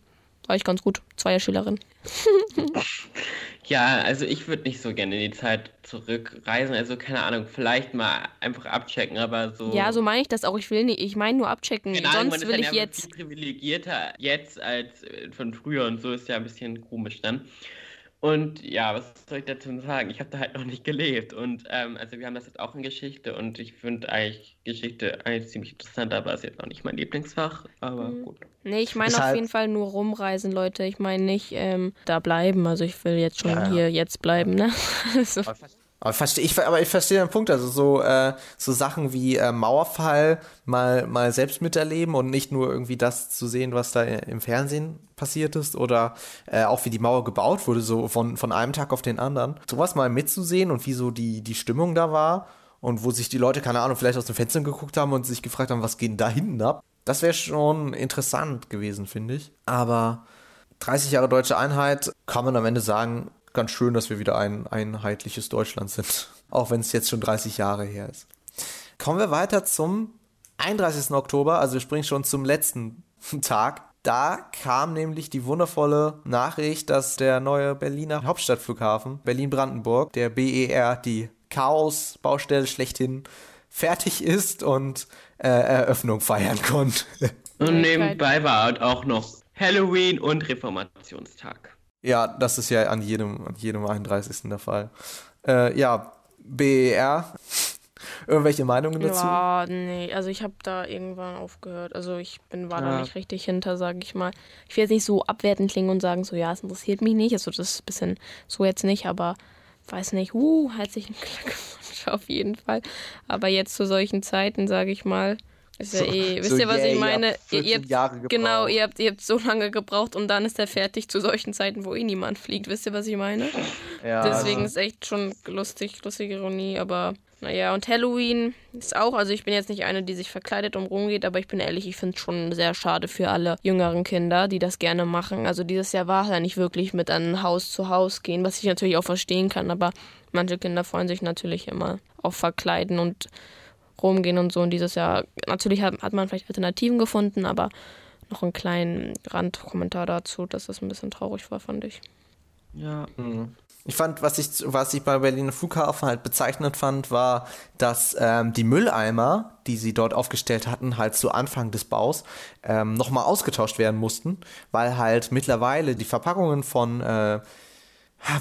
Speaker 3: war ich ganz gut. Zweierschülerin.
Speaker 2: Ja, also ich würde nicht so gerne in die Zeit zurückreisen. Also keine Ahnung, vielleicht mal einfach abchecken, aber so.
Speaker 3: Ja, so meine ich das auch. Ich will nicht, ich meine nur abchecken. Ahnung, Sonst will ich jetzt.
Speaker 2: privilegierter jetzt als von früher und so ist ja ein bisschen komisch dann. Und ja, was soll ich dazu sagen? Ich habe da halt noch nicht gelebt. Und ähm, also wir haben das jetzt auch in Geschichte und ich finde eigentlich Geschichte eigentlich ziemlich interessant, aber ist jetzt auch nicht mein Lieblingsfach. Aber mhm. gut.
Speaker 3: Nee, ich meine auf jeden Fall nur rumreisen, Leute. Ich meine nicht ähm, da bleiben. Also ich will jetzt schon ja, ja. hier jetzt bleiben, ne?
Speaker 1: so. Aber, verstehe, ich, aber ich verstehe den Punkt. Also so, äh, so Sachen wie äh, Mauerfall mal, mal selbst miterleben und nicht nur irgendwie das zu sehen, was da im Fernsehen passiert ist oder äh, auch wie die Mauer gebaut wurde, so von, von einem Tag auf den anderen. Sowas mal mitzusehen und wie so die, die Stimmung da war und wo sich die Leute, keine Ahnung, vielleicht aus dem Fenster geguckt haben und sich gefragt haben, was geht denn da hinten ab. Das wäre schon interessant gewesen, finde ich. Aber 30 Jahre deutsche Einheit kann man am Ende sagen, ganz schön, dass wir wieder ein einheitliches Deutschland sind. Auch wenn es jetzt schon 30 Jahre her ist. Kommen wir weiter zum 31. Oktober, also wir springen schon zum letzten Tag. Da kam nämlich die wundervolle Nachricht, dass der neue Berliner Hauptstadtflughafen Berlin-Brandenburg, der BER, die Chaos-Baustelle schlechthin, fertig ist und äh, Eröffnung feiern konnte.
Speaker 2: Und nebenbei war auch noch Halloween und Reformationstag.
Speaker 1: Ja, das ist ja an jedem, an jedem 31. der Fall. Äh, ja, BER. Irgendwelche Meinungen dazu?
Speaker 3: Ja, nee, also ich habe da irgendwann aufgehört. Also ich bin, war ja. da nicht richtig hinter, sage ich mal. Ich will jetzt nicht so abwertend klingen und sagen, so ja, es interessiert mich nicht. Also das ist ein bisschen so jetzt nicht, aber weiß nicht, uh, herzlichen Glückwunsch auf jeden Fall. Aber jetzt zu solchen Zeiten, sage ich mal, ist ja so, eh, wisst so ihr, was yeah, ich meine? Ihr, ihr habt, genau, ihr habt, ihr habt so lange gebraucht und dann ist er fertig zu solchen Zeiten, wo eh niemand fliegt. Wisst ihr, was ich meine? Ja, Deswegen also. ist echt schon lustig, lustige Ironie, aber naja, und Halloween ist auch, also ich bin jetzt nicht eine, die sich verkleidet und rumgeht, aber ich bin ehrlich, ich finde es schon sehr schade für alle jüngeren Kinder, die das gerne machen. Also dieses Jahr war es ja nicht wirklich mit einem Haus zu Haus gehen, was ich natürlich auch verstehen kann, aber manche Kinder freuen sich natürlich immer auf Verkleiden und rumgehen und so. Und dieses Jahr, natürlich hat, hat man vielleicht Alternativen gefunden, aber noch einen kleinen Randkommentar dazu, dass das ein bisschen traurig war, fand ich.
Speaker 1: Ja. Mhm. Ich fand, was ich, was ich bei Berliner Flughafen halt bezeichnet fand, war, dass ähm, die Mülleimer, die sie dort aufgestellt hatten, halt zu Anfang des Baus, ähm, nochmal ausgetauscht werden mussten, weil halt mittlerweile die Verpackungen von äh,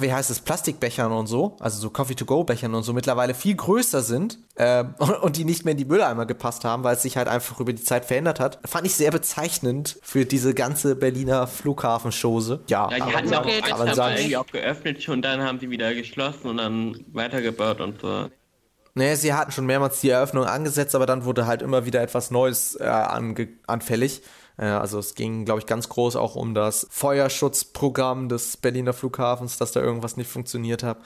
Speaker 1: wie heißt es, Plastikbechern und so, also so Coffee-to-go-Bechern und so mittlerweile viel größer sind äh, und die nicht mehr in die Mülleimer gepasst haben, weil es sich halt einfach über die Zeit verändert hat, fand ich sehr bezeichnend für diese ganze Berliner Flughafenschose. Ja,
Speaker 2: ja die hatten auch, okay, kann man sagen, irgendwie auch geöffnet und dann haben sie wieder geschlossen und dann weitergebaut und so.
Speaker 1: Nee, sie hatten schon mehrmals die Eröffnung angesetzt, aber dann wurde halt immer wieder etwas Neues äh, anfällig. Äh, also es ging, glaube ich, ganz groß auch um das Feuerschutzprogramm des Berliner Flughafens, dass da irgendwas nicht funktioniert hat.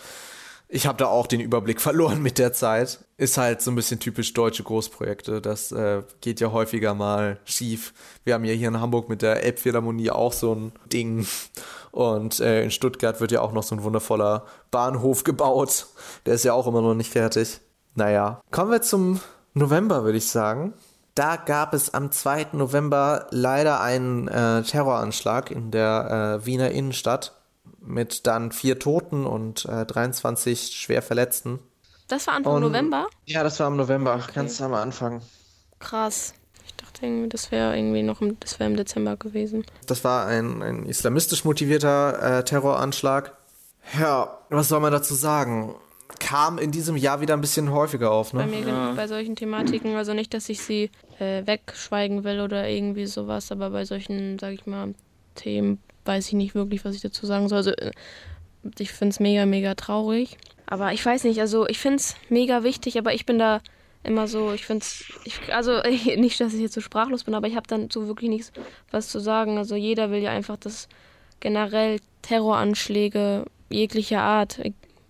Speaker 1: Ich habe da auch den Überblick verloren mit der Zeit. Ist halt so ein bisschen typisch deutsche Großprojekte. Das äh, geht ja häufiger mal schief. Wir haben ja hier in Hamburg mit der Elbphilharmonie auch so ein Ding. Und äh, in Stuttgart wird ja auch noch so ein wundervoller Bahnhof gebaut. Der ist ja auch immer noch nicht fertig. Naja, kommen wir zum November, würde ich sagen. Da gab es am 2. November leider einen äh, Terroranschlag in der äh, Wiener Innenstadt mit dann vier Toten und äh, 23 schwer Verletzten.
Speaker 3: Das war Anfang und, November?
Speaker 1: Ja, das war im November, okay. ganz am Anfang.
Speaker 3: Krass. Ich dachte irgendwie, das wäre irgendwie noch im, das im Dezember gewesen.
Speaker 1: Das war ein, ein islamistisch motivierter äh, Terroranschlag. Ja, was soll man dazu sagen? Kam in diesem Jahr wieder ein bisschen häufiger auf. Ne?
Speaker 3: Bei mir ja. bei solchen Thematiken, also nicht, dass ich sie äh, wegschweigen will oder irgendwie sowas, aber bei solchen, sag ich mal, Themen weiß ich nicht wirklich, was ich dazu sagen soll. Also äh, ich finde es mega, mega traurig. Aber ich weiß nicht, also ich finde es mega wichtig, aber ich bin da immer so, ich finde es, also nicht, dass ich jetzt so sprachlos bin, aber ich habe dann so wirklich nichts was zu sagen. Also jeder will ja einfach, dass generell Terroranschläge jeglicher Art,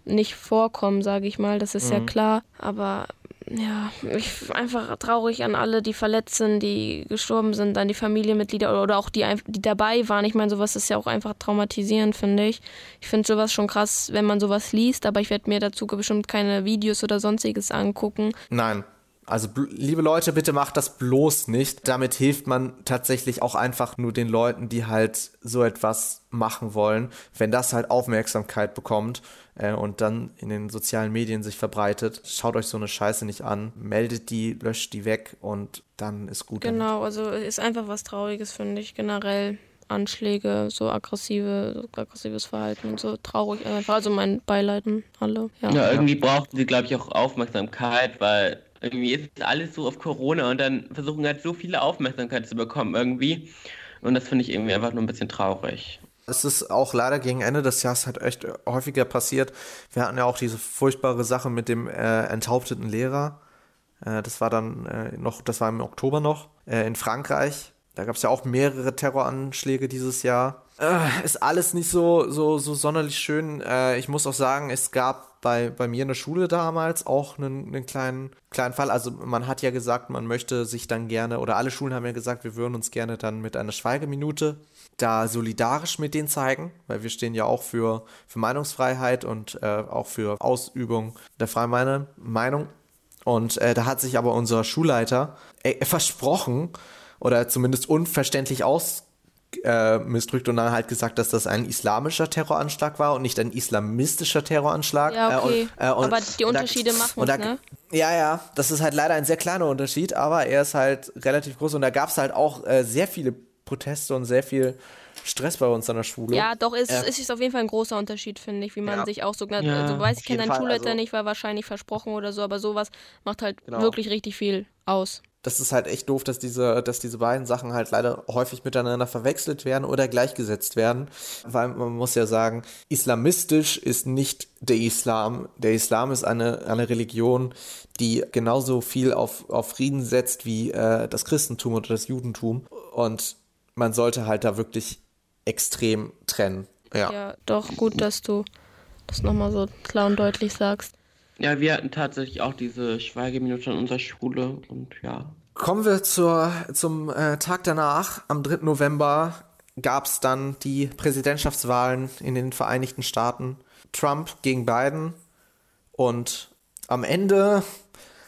Speaker 3: nicht vorkommen, sage ich mal. Das ist mhm. ja klar. Aber ja, ich einfach traurig an alle, die verletzt sind, die gestorben sind, an die Familienmitglieder oder auch die, die dabei waren. Ich meine, sowas ist ja auch einfach traumatisierend, finde ich. Ich finde sowas schon krass, wenn man sowas liest, aber ich werde mir dazu bestimmt keine Videos oder sonstiges angucken.
Speaker 1: Nein, also liebe Leute, bitte macht das bloß nicht. Damit hilft man tatsächlich auch einfach nur den Leuten, die halt so etwas machen wollen. Wenn das halt Aufmerksamkeit bekommt äh, und dann in den sozialen Medien sich verbreitet, schaut euch so eine Scheiße nicht an, meldet die, löscht die weg und dann ist gut.
Speaker 3: Genau, damit. also ist einfach was Trauriges, finde ich generell. Anschläge, so aggressive, so aggressives Verhalten und so traurig einfach. Also mein Beileiden alle.
Speaker 2: Ja, ja irgendwie brauchten sie, glaube ich, auch Aufmerksamkeit, weil irgendwie ist alles so auf Corona und dann versuchen halt so viele Aufmerksamkeit zu bekommen irgendwie. Und das finde ich irgendwie einfach nur ein bisschen traurig.
Speaker 1: Es ist auch leider gegen Ende des Jahres halt echt häufiger passiert. Wir hatten ja auch diese furchtbare Sache mit dem äh, enthaupteten Lehrer. Äh, das war dann äh, noch, das war im Oktober noch, äh, in Frankreich. Da gab es ja auch mehrere Terroranschläge dieses Jahr. Äh, ist alles nicht so, so, so sonderlich schön. Äh, ich muss auch sagen, es gab bei, bei mir in der Schule damals auch einen, einen kleinen, kleinen Fall. Also man hat ja gesagt, man möchte sich dann gerne, oder alle Schulen haben ja gesagt, wir würden uns gerne dann mit einer Schweigeminute da solidarisch mit denen zeigen, weil wir stehen ja auch für, für Meinungsfreiheit und äh, auch für Ausübung der freien Meinung. Und äh, da hat sich aber unser Schulleiter äh, versprochen oder zumindest unverständlich aus äh, missdrückt und dann halt gesagt, dass das ein islamischer Terroranschlag war und nicht ein islamistischer Terroranschlag.
Speaker 3: Ja, okay. Äh, und, äh, und, aber die Unterschiede da, machen uns, ne?
Speaker 1: Ja, ja, das ist halt leider ein sehr kleiner Unterschied, aber er ist halt relativ groß und da gab es halt auch äh, sehr viele Proteste und sehr viel Stress bei uns an der Schule.
Speaker 3: Ja, doch, es äh, ist, ist auf jeden Fall ein großer Unterschied, finde ich, wie man ja. sich auch so, also ja, weiß ich kenne deinen Schulleiter also, nicht, war wahrscheinlich versprochen oder so, aber sowas macht halt genau. wirklich richtig viel aus
Speaker 1: das ist halt echt doof, dass diese, dass diese beiden Sachen halt leider häufig miteinander verwechselt werden oder gleichgesetzt werden. Weil man muss ja sagen, islamistisch ist nicht der Islam. Der Islam ist eine, eine Religion, die genauso viel auf, auf Frieden setzt wie äh, das Christentum oder das Judentum. Und man sollte halt da wirklich extrem trennen. Ja,
Speaker 3: ja doch gut, dass du das nochmal so klar und deutlich sagst.
Speaker 2: Ja, wir hatten tatsächlich auch diese Schweigeminute in unserer Schule und ja.
Speaker 1: Kommen wir zur, zum äh, Tag danach. Am 3. November gab es dann die Präsidentschaftswahlen in den Vereinigten Staaten. Trump gegen Biden. Und am Ende,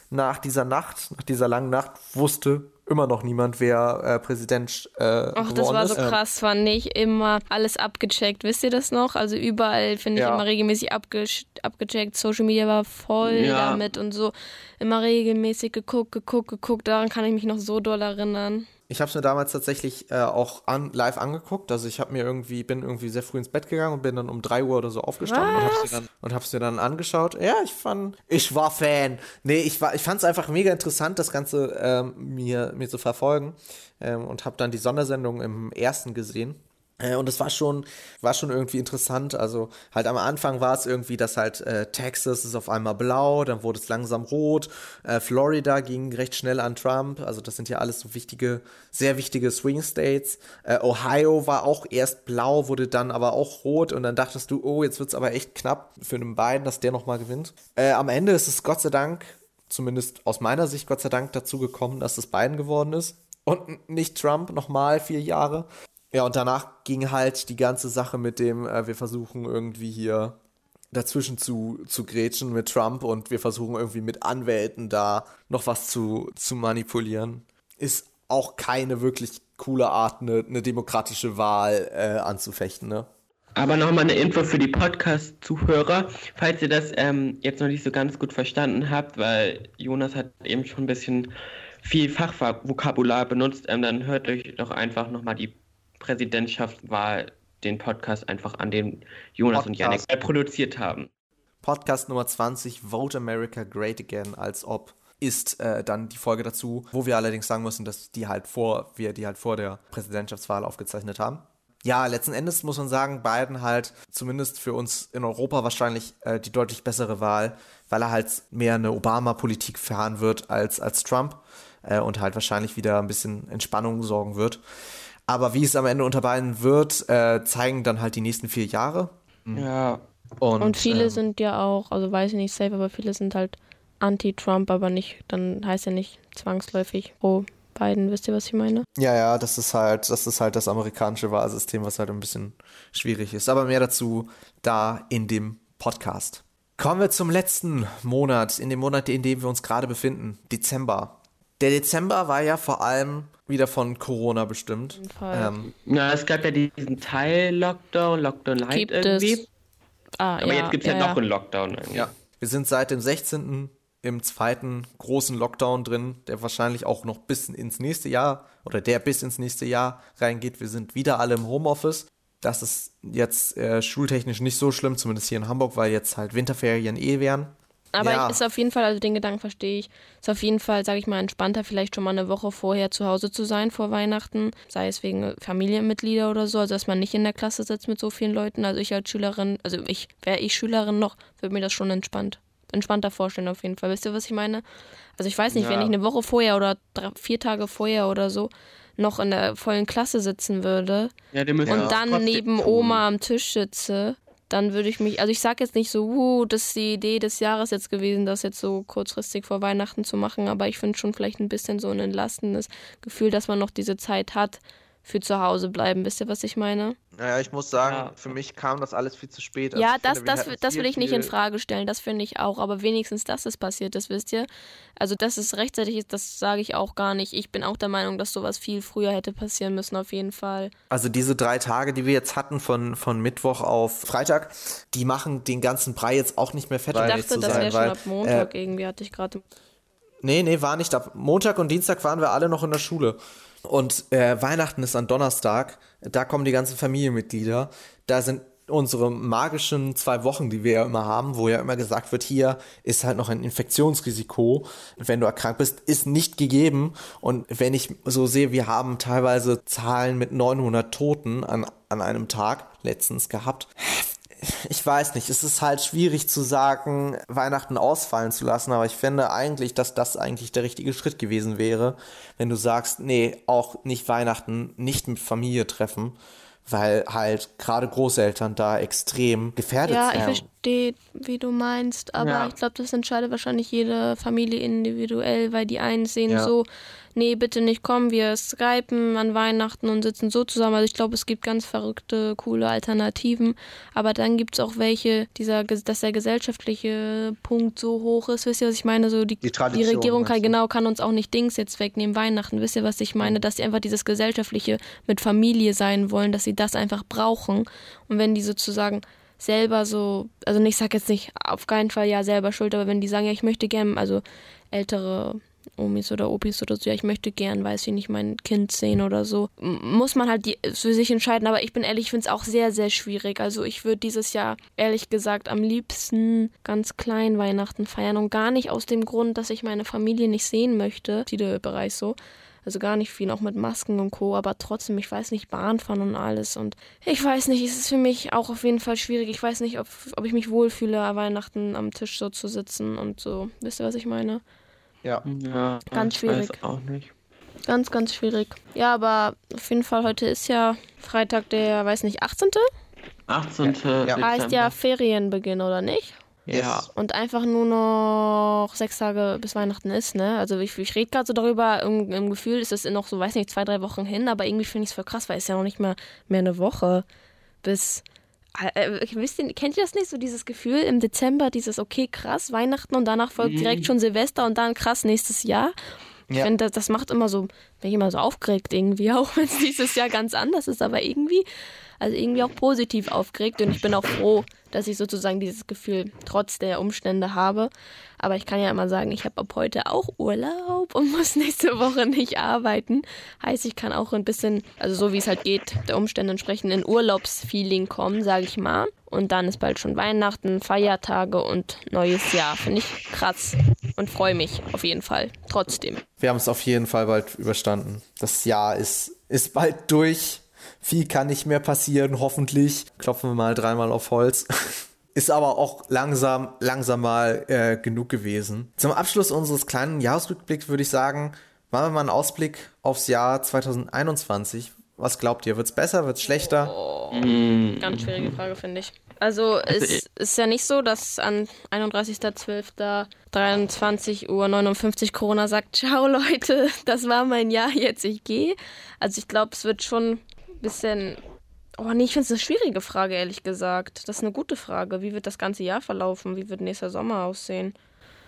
Speaker 1: nach dieser Nacht, nach dieser langen Nacht, wusste immer noch niemand, wer äh, Präsident äh, Ach,
Speaker 3: das war so krass, war nicht immer alles abgecheckt. Wisst ihr das noch? Also überall finde ich ja. immer regelmäßig abge abgecheckt. Social Media war voll ja. damit und so. Immer regelmäßig geguckt, geguckt, geguckt. Daran kann ich mich noch so doll erinnern.
Speaker 1: Ich habe es mir damals tatsächlich äh, auch an, live angeguckt. Also ich habe mir irgendwie, bin irgendwie sehr früh ins Bett gegangen und bin dann um 3 Uhr oder so aufgestanden Was? und hab's, mir dann, und hab's mir dann angeschaut. Ja, ich fand, ich war Fan. Nee, ich war, ich fand es einfach mega interessant, das Ganze ähm, mir, mir zu verfolgen. Ähm, und habe dann die Sondersendung im ersten gesehen. Äh, und es war schon, war schon irgendwie interessant. Also halt am Anfang war es irgendwie, dass halt äh, Texas ist auf einmal blau, dann wurde es langsam rot. Äh, Florida ging recht schnell an Trump. Also das sind ja alles so wichtige, sehr wichtige Swing States. Äh, Ohio war auch erst blau, wurde dann aber auch rot. Und dann dachtest du, oh, jetzt wird es aber echt knapp für einen beiden, dass der nochmal gewinnt. Äh, am Ende ist es Gott sei Dank, zumindest aus meiner Sicht Gott sei Dank dazu gekommen, dass es Biden geworden ist. Und nicht Trump nochmal vier Jahre. Ja, und danach ging halt die ganze Sache mit dem, äh, wir versuchen irgendwie hier dazwischen zu, zu grätschen mit Trump und wir versuchen irgendwie mit Anwälten da noch was zu, zu manipulieren. Ist auch keine wirklich coole Art, eine, eine demokratische Wahl äh, anzufechten, ne?
Speaker 2: Aber nochmal eine Info für die Podcast-Zuhörer, falls ihr das ähm, jetzt noch nicht so ganz gut verstanden habt, weil Jonas hat eben schon ein bisschen viel Fachvokabular benutzt, ähm, dann hört euch doch einfach nochmal die Präsidentschaftswahl den Podcast einfach an den Jonas Podcast. und Yannick produziert haben.
Speaker 1: Podcast Nummer 20, Vote America Great Again, als ob ist äh, dann die Folge dazu, wo wir allerdings sagen müssen, dass die halt vor, wir die halt vor der Präsidentschaftswahl aufgezeichnet haben. Ja, letzten Endes muss man sagen, Biden halt zumindest für uns in Europa wahrscheinlich äh, die deutlich bessere Wahl, weil er halt mehr eine Obama-Politik fahren wird als, als Trump äh, und halt wahrscheinlich wieder ein bisschen Entspannung sorgen wird. Aber wie es am Ende unter beiden wird, äh, zeigen dann halt die nächsten vier Jahre.
Speaker 2: Mhm. Ja.
Speaker 3: Und, und viele ähm, sind ja auch, also weiß ich nicht safe, aber viele sind halt anti-Trump, aber nicht, dann heißt ja nicht zwangsläufig pro Biden, wisst ihr, was ich meine?
Speaker 1: Ja, ja, das ist halt, das ist halt das amerikanische Wahlsystem, was halt ein bisschen schwierig ist. Aber mehr dazu da in dem Podcast. Kommen wir zum letzten Monat, in dem Monat, in dem wir uns gerade befinden, Dezember. Der Dezember war ja vor allem wieder von Corona bestimmt.
Speaker 2: Ähm, ja, es gab ja diesen Teil-Lockdown, Lockdown Light gibt irgendwie. Es? Ah, Aber ja, jetzt gibt es ja, ja, noch einen Lockdown. Irgendwie.
Speaker 1: Ja, wir sind seit dem 16. im zweiten großen Lockdown drin, der wahrscheinlich auch noch bis ins nächste Jahr oder der bis ins nächste Jahr reingeht. Wir sind wieder alle im Homeoffice. Das ist jetzt äh, schultechnisch nicht so schlimm, zumindest hier in Hamburg, weil jetzt halt Winterferien eh wären.
Speaker 3: Aber ja. ist auf jeden Fall, also den Gedanken verstehe ich, ist auf jeden Fall, sage ich mal, entspannter, vielleicht schon mal eine Woche vorher zu Hause zu sein vor Weihnachten, sei es wegen Familienmitglieder oder so, also dass man nicht in der Klasse sitzt mit so vielen Leuten. Also ich als Schülerin, also ich, wäre ich Schülerin noch, würde mir das schon entspannt, entspannter vorstellen auf jeden Fall. Wisst ihr, was ich meine? Also ich weiß nicht, ja. wenn ich eine Woche vorher oder drei, vier Tage vorher oder so noch in der vollen Klasse sitzen würde ja, und dann neben Oma am Tisch sitze dann würde ich mich, also ich sage jetzt nicht so, uh, das ist die Idee des Jahres jetzt gewesen, das jetzt so kurzfristig vor Weihnachten zu machen, aber ich finde schon vielleicht ein bisschen so ein entlastendes Gefühl, dass man noch diese Zeit hat, für zu Hause bleiben. Wisst ihr, was ich meine?
Speaker 1: Naja, ich muss sagen, ja. für mich kam das alles viel zu spät.
Speaker 3: Also ja, das, finde, das, das will ich nicht in Frage stellen, das finde ich auch, aber wenigstens, dass es passiert ist, wisst ihr? Also, dass es rechtzeitig ist, das sage ich auch gar nicht. Ich bin auch der Meinung, dass sowas viel früher hätte passieren müssen, auf jeden Fall.
Speaker 1: Also, diese drei Tage, die wir jetzt hatten, von, von Mittwoch auf Freitag, die machen den ganzen Brei jetzt auch nicht mehr fett.
Speaker 3: Ich dachte, das wäre schon ab Montag äh, irgendwie, hatte ich gerade.
Speaker 1: Nee, nee, war nicht. Ab Montag und Dienstag waren wir alle noch in der Schule. Und äh, Weihnachten ist an Donnerstag, da kommen die ganzen Familienmitglieder. Da sind unsere magischen zwei Wochen, die wir ja immer haben, wo ja immer gesagt wird, hier ist halt noch ein Infektionsrisiko, wenn du erkrankt bist, ist nicht gegeben. Und wenn ich so sehe, wir haben teilweise Zahlen mit 900 Toten an, an einem Tag letztens gehabt ich weiß nicht, es ist halt schwierig zu sagen, Weihnachten ausfallen zu lassen, aber ich finde eigentlich, dass das eigentlich der richtige Schritt gewesen wäre, wenn du sagst, nee, auch nicht Weihnachten, nicht mit Familie treffen, weil halt gerade Großeltern da extrem gefährdet
Speaker 3: ja,
Speaker 1: sind.
Speaker 3: Ja, ich verstehe, wie du meinst, aber ja. ich glaube, das entscheidet wahrscheinlich jede Familie individuell, weil die einen sehen ja. so, nee, bitte nicht kommen, wir skypen an Weihnachten und sitzen so zusammen. Also ich glaube, es gibt ganz verrückte, coole Alternativen. Aber dann gibt es auch welche, dieser, dass der gesellschaftliche Punkt so hoch ist. Wisst ihr, was ich meine? So die, die, die Regierung kann, genau, kann uns auch nicht Dings jetzt wegnehmen, Weihnachten. Wisst ihr, was ich meine? Dass sie einfach dieses gesellschaftliche mit Familie sein wollen, dass sie das einfach brauchen. Und wenn die sozusagen selber so, also ich sag jetzt nicht auf keinen Fall ja selber schuld, aber wenn die sagen, ja, ich möchte gerne, also ältere Omis oder Opis oder so, ja, ich möchte gern, weiß ich nicht, mein Kind sehen oder so. muss man halt die, für sich entscheiden, aber ich bin ehrlich, ich finde es auch sehr, sehr schwierig. Also ich würde dieses Jahr ehrlich gesagt am liebsten ganz klein Weihnachten feiern und gar nicht aus dem Grund, dass ich meine Familie nicht sehen möchte, die Bereich so, also gar nicht viel, auch mit Masken und Co. Aber trotzdem, ich weiß nicht, Bahnfahren und alles. Und ich weiß nicht, es ist für mich auch auf jeden Fall schwierig. Ich weiß nicht, ob, ob ich mich wohlfühle, Weihnachten am Tisch so zu sitzen und so. Wisst ihr, was ich meine?
Speaker 2: Ja. ja
Speaker 3: ganz schwierig.
Speaker 2: Weiß auch nicht.
Speaker 3: Ganz, ganz schwierig. Ja, aber auf jeden Fall, heute ist ja Freitag der, weiß nicht, 18.
Speaker 2: 18. Ja.
Speaker 3: Heißt ja Ferienbeginn, oder nicht?
Speaker 2: Ja.
Speaker 3: Und einfach nur noch sechs Tage bis Weihnachten ist, ne? Also ich, ich rede gerade so darüber, im, im, Gefühl ist es noch so, weiß nicht, zwei, drei Wochen hin, aber irgendwie finde ich es voll krass, weil es ja noch nicht mehr, mehr eine Woche bis. Äh, wisst ihr, kennt ihr das nicht, so dieses Gefühl im Dezember, dieses okay, krass, Weihnachten und danach folgt mhm. direkt schon Silvester und dann krass nächstes Jahr? Ich ja. finde, das, das macht immer so, bin ich immer so aufgeregt irgendwie, auch wenn es dieses Jahr ganz anders ist, aber irgendwie also irgendwie auch positiv aufgeregt und ich bin auch froh, dass ich sozusagen dieses Gefühl trotz der Umstände habe. Aber ich kann ja immer sagen, ich habe ab heute auch Urlaub und muss nächste Woche nicht arbeiten. Heißt, ich kann auch ein bisschen, also so wie es halt geht, der Umstände entsprechend in Urlaubsfeeling kommen, sage ich mal. Und dann ist bald schon Weihnachten, Feiertage und neues Jahr. Finde ich krass und freue mich auf jeden Fall. Trotzdem.
Speaker 1: Wir haben es auf jeden Fall bald überstanden. Das Jahr ist, ist bald durch. Viel kann nicht mehr passieren, hoffentlich. Klopfen wir mal dreimal auf Holz. Ist aber auch langsam, langsam mal äh, genug gewesen. Zum Abschluss unseres kleinen Jahresrückblicks würde ich sagen, machen wir mal einen Ausblick aufs Jahr 2021. Was glaubt ihr? Wird es besser? Wird es schlechter? Oh,
Speaker 3: ganz schwierige Frage, finde ich. Also, also es ist ja nicht so, dass an 31.12.23 Uhr 59 Corona sagt, ciao Leute, das war mein Jahr, jetzt ich gehe. Also ich glaube, es wird schon bisschen. Oh nee, ich finde es eine schwierige Frage, ehrlich gesagt. Das ist eine gute Frage. Wie wird das ganze Jahr verlaufen? Wie wird nächster Sommer aussehen?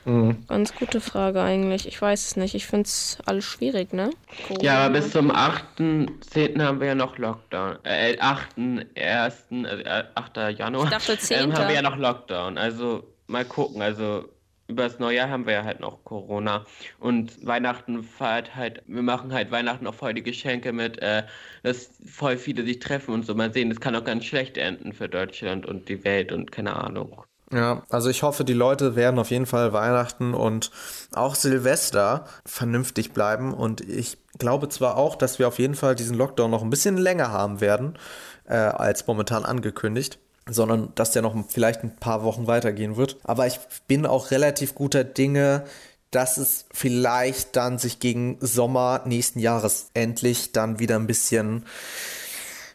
Speaker 3: Mhm. Ganz gute Frage eigentlich. Ich weiß es nicht. Ich finde es alles schwierig, ne?
Speaker 2: Corona. Ja, aber bis zum 8.10. haben wir ja noch Lockdown. Äh, 8.1., äh, 8. Januar. Ich
Speaker 3: dachte 10.
Speaker 2: Ähm, haben wir ja noch Lockdown. Also mal gucken. Also über das Neujahr haben wir ja halt noch Corona und Weihnachten feiert halt, wir machen halt Weihnachten auch voll die Geschenke mit, äh, dass voll viele sich treffen und so. Mal sehen, das kann auch ganz schlecht enden für Deutschland und die Welt und keine Ahnung.
Speaker 1: Ja, also ich hoffe, die Leute werden auf jeden Fall Weihnachten und auch Silvester vernünftig bleiben und ich glaube zwar auch, dass wir auf jeden Fall diesen Lockdown noch ein bisschen länger haben werden, äh, als momentan angekündigt sondern dass der noch vielleicht ein paar Wochen weitergehen wird. Aber ich bin auch relativ guter Dinge, dass es vielleicht dann sich gegen Sommer nächsten Jahres endlich dann wieder ein bisschen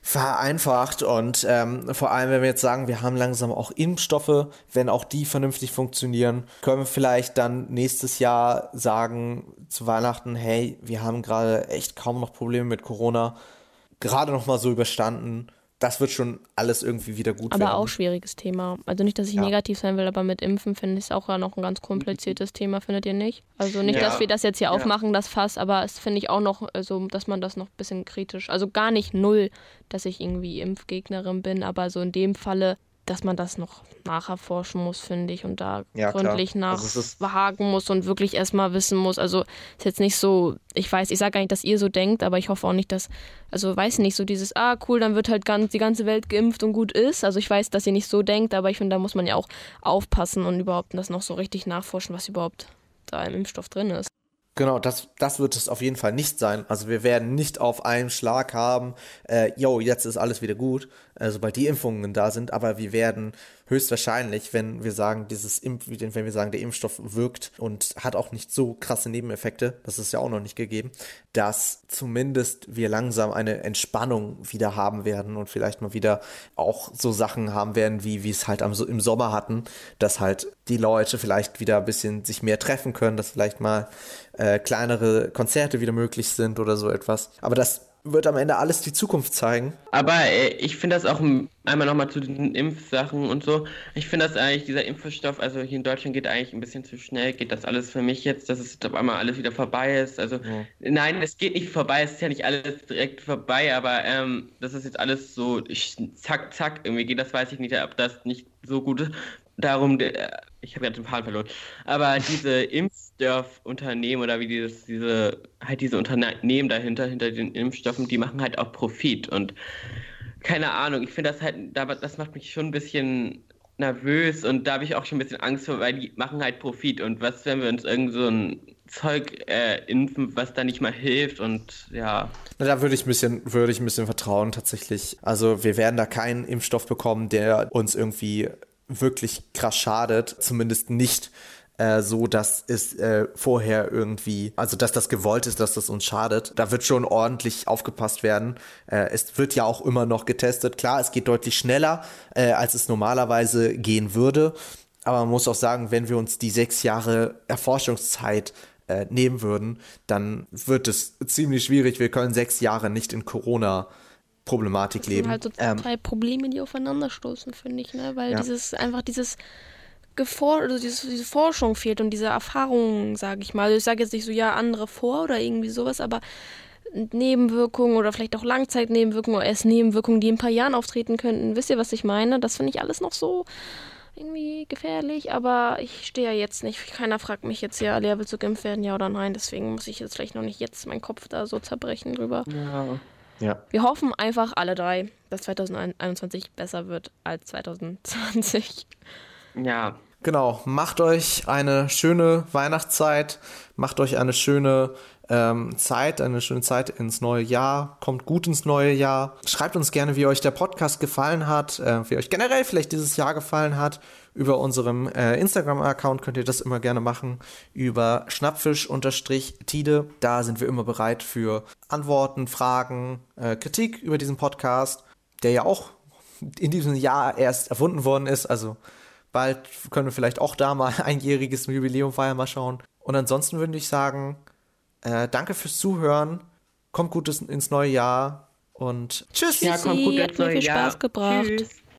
Speaker 1: vereinfacht und ähm, vor allem, wenn wir jetzt sagen, wir haben langsam auch Impfstoffe, wenn auch die vernünftig funktionieren, können wir vielleicht dann nächstes Jahr sagen zu Weihnachten, hey, wir haben gerade echt kaum noch Probleme mit Corona, gerade noch mal so überstanden das wird schon alles irgendwie wieder gut
Speaker 3: aber
Speaker 1: werden.
Speaker 3: Aber auch schwieriges Thema. Also nicht, dass ich ja. negativ sein will, aber mit Impfen finde ich es auch noch ein ganz kompliziertes Thema, findet ihr nicht? Also nicht, ja. dass wir das jetzt hier ja. aufmachen, das Fass, aber es finde ich auch noch, also dass man das noch ein bisschen kritisch, also gar nicht null, dass ich irgendwie Impfgegnerin bin, aber so in dem Falle dass man das noch nacherforschen muss, finde ich, und da ja, gründlich nachhaken muss und wirklich erstmal wissen muss. Also ist jetzt nicht so, ich weiß, ich sage gar nicht, dass ihr so denkt, aber ich hoffe auch nicht, dass, also weiß nicht, so dieses, ah cool, dann wird halt ganz die ganze Welt geimpft und gut ist. Also ich weiß, dass ihr nicht so denkt, aber ich finde, da muss man ja auch aufpassen und überhaupt das noch so richtig nachforschen, was überhaupt da im Impfstoff drin ist.
Speaker 1: Genau, das, das wird es auf jeden Fall nicht sein. Also wir werden nicht auf einen Schlag haben, äh, yo, jetzt ist alles wieder gut, äh, sobald die Impfungen da sind, aber wir werden höchstwahrscheinlich, wenn wir sagen, dieses Impf, wenn wir sagen, der Impfstoff wirkt und hat auch nicht so krasse Nebeneffekte, das ist ja auch noch nicht gegeben, dass zumindest wir langsam eine Entspannung wieder haben werden und vielleicht mal wieder auch so Sachen haben werden, wie wir es halt am, im Sommer hatten, dass halt die Leute vielleicht wieder ein bisschen sich mehr treffen können, dass vielleicht mal äh, kleinere Konzerte wieder möglich sind oder so etwas. Aber das wird am Ende alles die Zukunft zeigen.
Speaker 2: Aber äh, ich finde das auch einmal nochmal zu den Impfsachen und so. Ich finde das eigentlich, dieser Impfstoff, also hier in Deutschland geht eigentlich ein bisschen zu schnell. Geht das alles für mich jetzt, dass es auf einmal alles wieder vorbei ist? Also, ja. nein, es geht nicht vorbei, es ist ja nicht alles direkt vorbei, aber ähm, das ist jetzt alles so zack, zack, irgendwie geht das, weiß ich nicht, ob das nicht so gut darum, ich habe ja den Faden verloren, aber diese Impfstoffunternehmen oder wie dieses, diese, halt diese Unternehmen dahinter, hinter den Impfstoffen, die machen halt auch Profit und keine Ahnung, ich finde das halt, das macht mich schon ein bisschen nervös und da habe ich auch schon ein bisschen Angst vor, weil die machen halt Profit und was, wenn wir uns irgend so ein Zeug äh, impfen, was da nicht mal hilft und ja.
Speaker 1: Na, da würde ich ein bisschen, würde ich ein bisschen vertrauen tatsächlich. Also wir werden da keinen Impfstoff bekommen, der uns irgendwie wirklich krass schadet, zumindest nicht äh, so, dass es äh, vorher irgendwie, also dass das gewollt ist, dass das uns schadet. Da wird schon ordentlich aufgepasst werden. Äh, es wird ja auch immer noch getestet. Klar, es geht deutlich schneller, äh, als es normalerweise gehen würde. Aber man muss auch sagen, wenn wir uns die sechs Jahre Erforschungszeit äh, nehmen würden, dann wird es ziemlich schwierig. Wir können sechs Jahre nicht in Corona Problematik leben.
Speaker 3: Das sind halt so zwei ähm, Probleme, die aufeinanderstoßen, finde ich, ne? Weil ja. dieses einfach dieses Gefor also diese, diese Forschung fehlt und diese Erfahrung, sage ich mal. Also ich sage jetzt nicht so, ja, andere vor oder irgendwie sowas, aber Nebenwirkungen oder vielleicht auch Langzeitnebenwirkungen oder erst Nebenwirkungen, die in ein paar Jahren auftreten könnten. Wisst ihr, was ich meine? Das finde ich alles noch so irgendwie gefährlich, aber ich stehe ja jetzt nicht. Keiner fragt mich jetzt ja, Lea, willst du geimpft werden, ja oder nein? Deswegen muss ich jetzt vielleicht noch nicht jetzt meinen Kopf da so zerbrechen drüber.
Speaker 2: Ja.
Speaker 1: Ja.
Speaker 3: Wir hoffen einfach alle drei, dass 2021 besser wird als 2020.
Speaker 2: Ja.
Speaker 1: Genau, macht euch eine schöne Weihnachtszeit, macht euch eine schöne ähm, Zeit, eine schöne Zeit ins neue Jahr, kommt gut ins neue Jahr. Schreibt uns gerne, wie euch der Podcast gefallen hat, äh, wie euch generell vielleicht dieses Jahr gefallen hat. Über unserem äh, Instagram-Account könnt ihr das immer gerne machen, über schnappfisch-tide. Da sind wir immer bereit für Antworten, Fragen, äh, Kritik über diesen Podcast, der ja auch in diesem Jahr erst erfunden worden ist. Also bald können wir vielleicht auch da mal einjähriges Jubiläum feiern, mal schauen. Und ansonsten würde ich sagen, äh, danke fürs Zuhören. Kommt gut ins neue Jahr und tschüss.
Speaker 2: Ja, kommt gut ins neue
Speaker 3: Jahr. Spaß gebracht.
Speaker 2: Tschüss.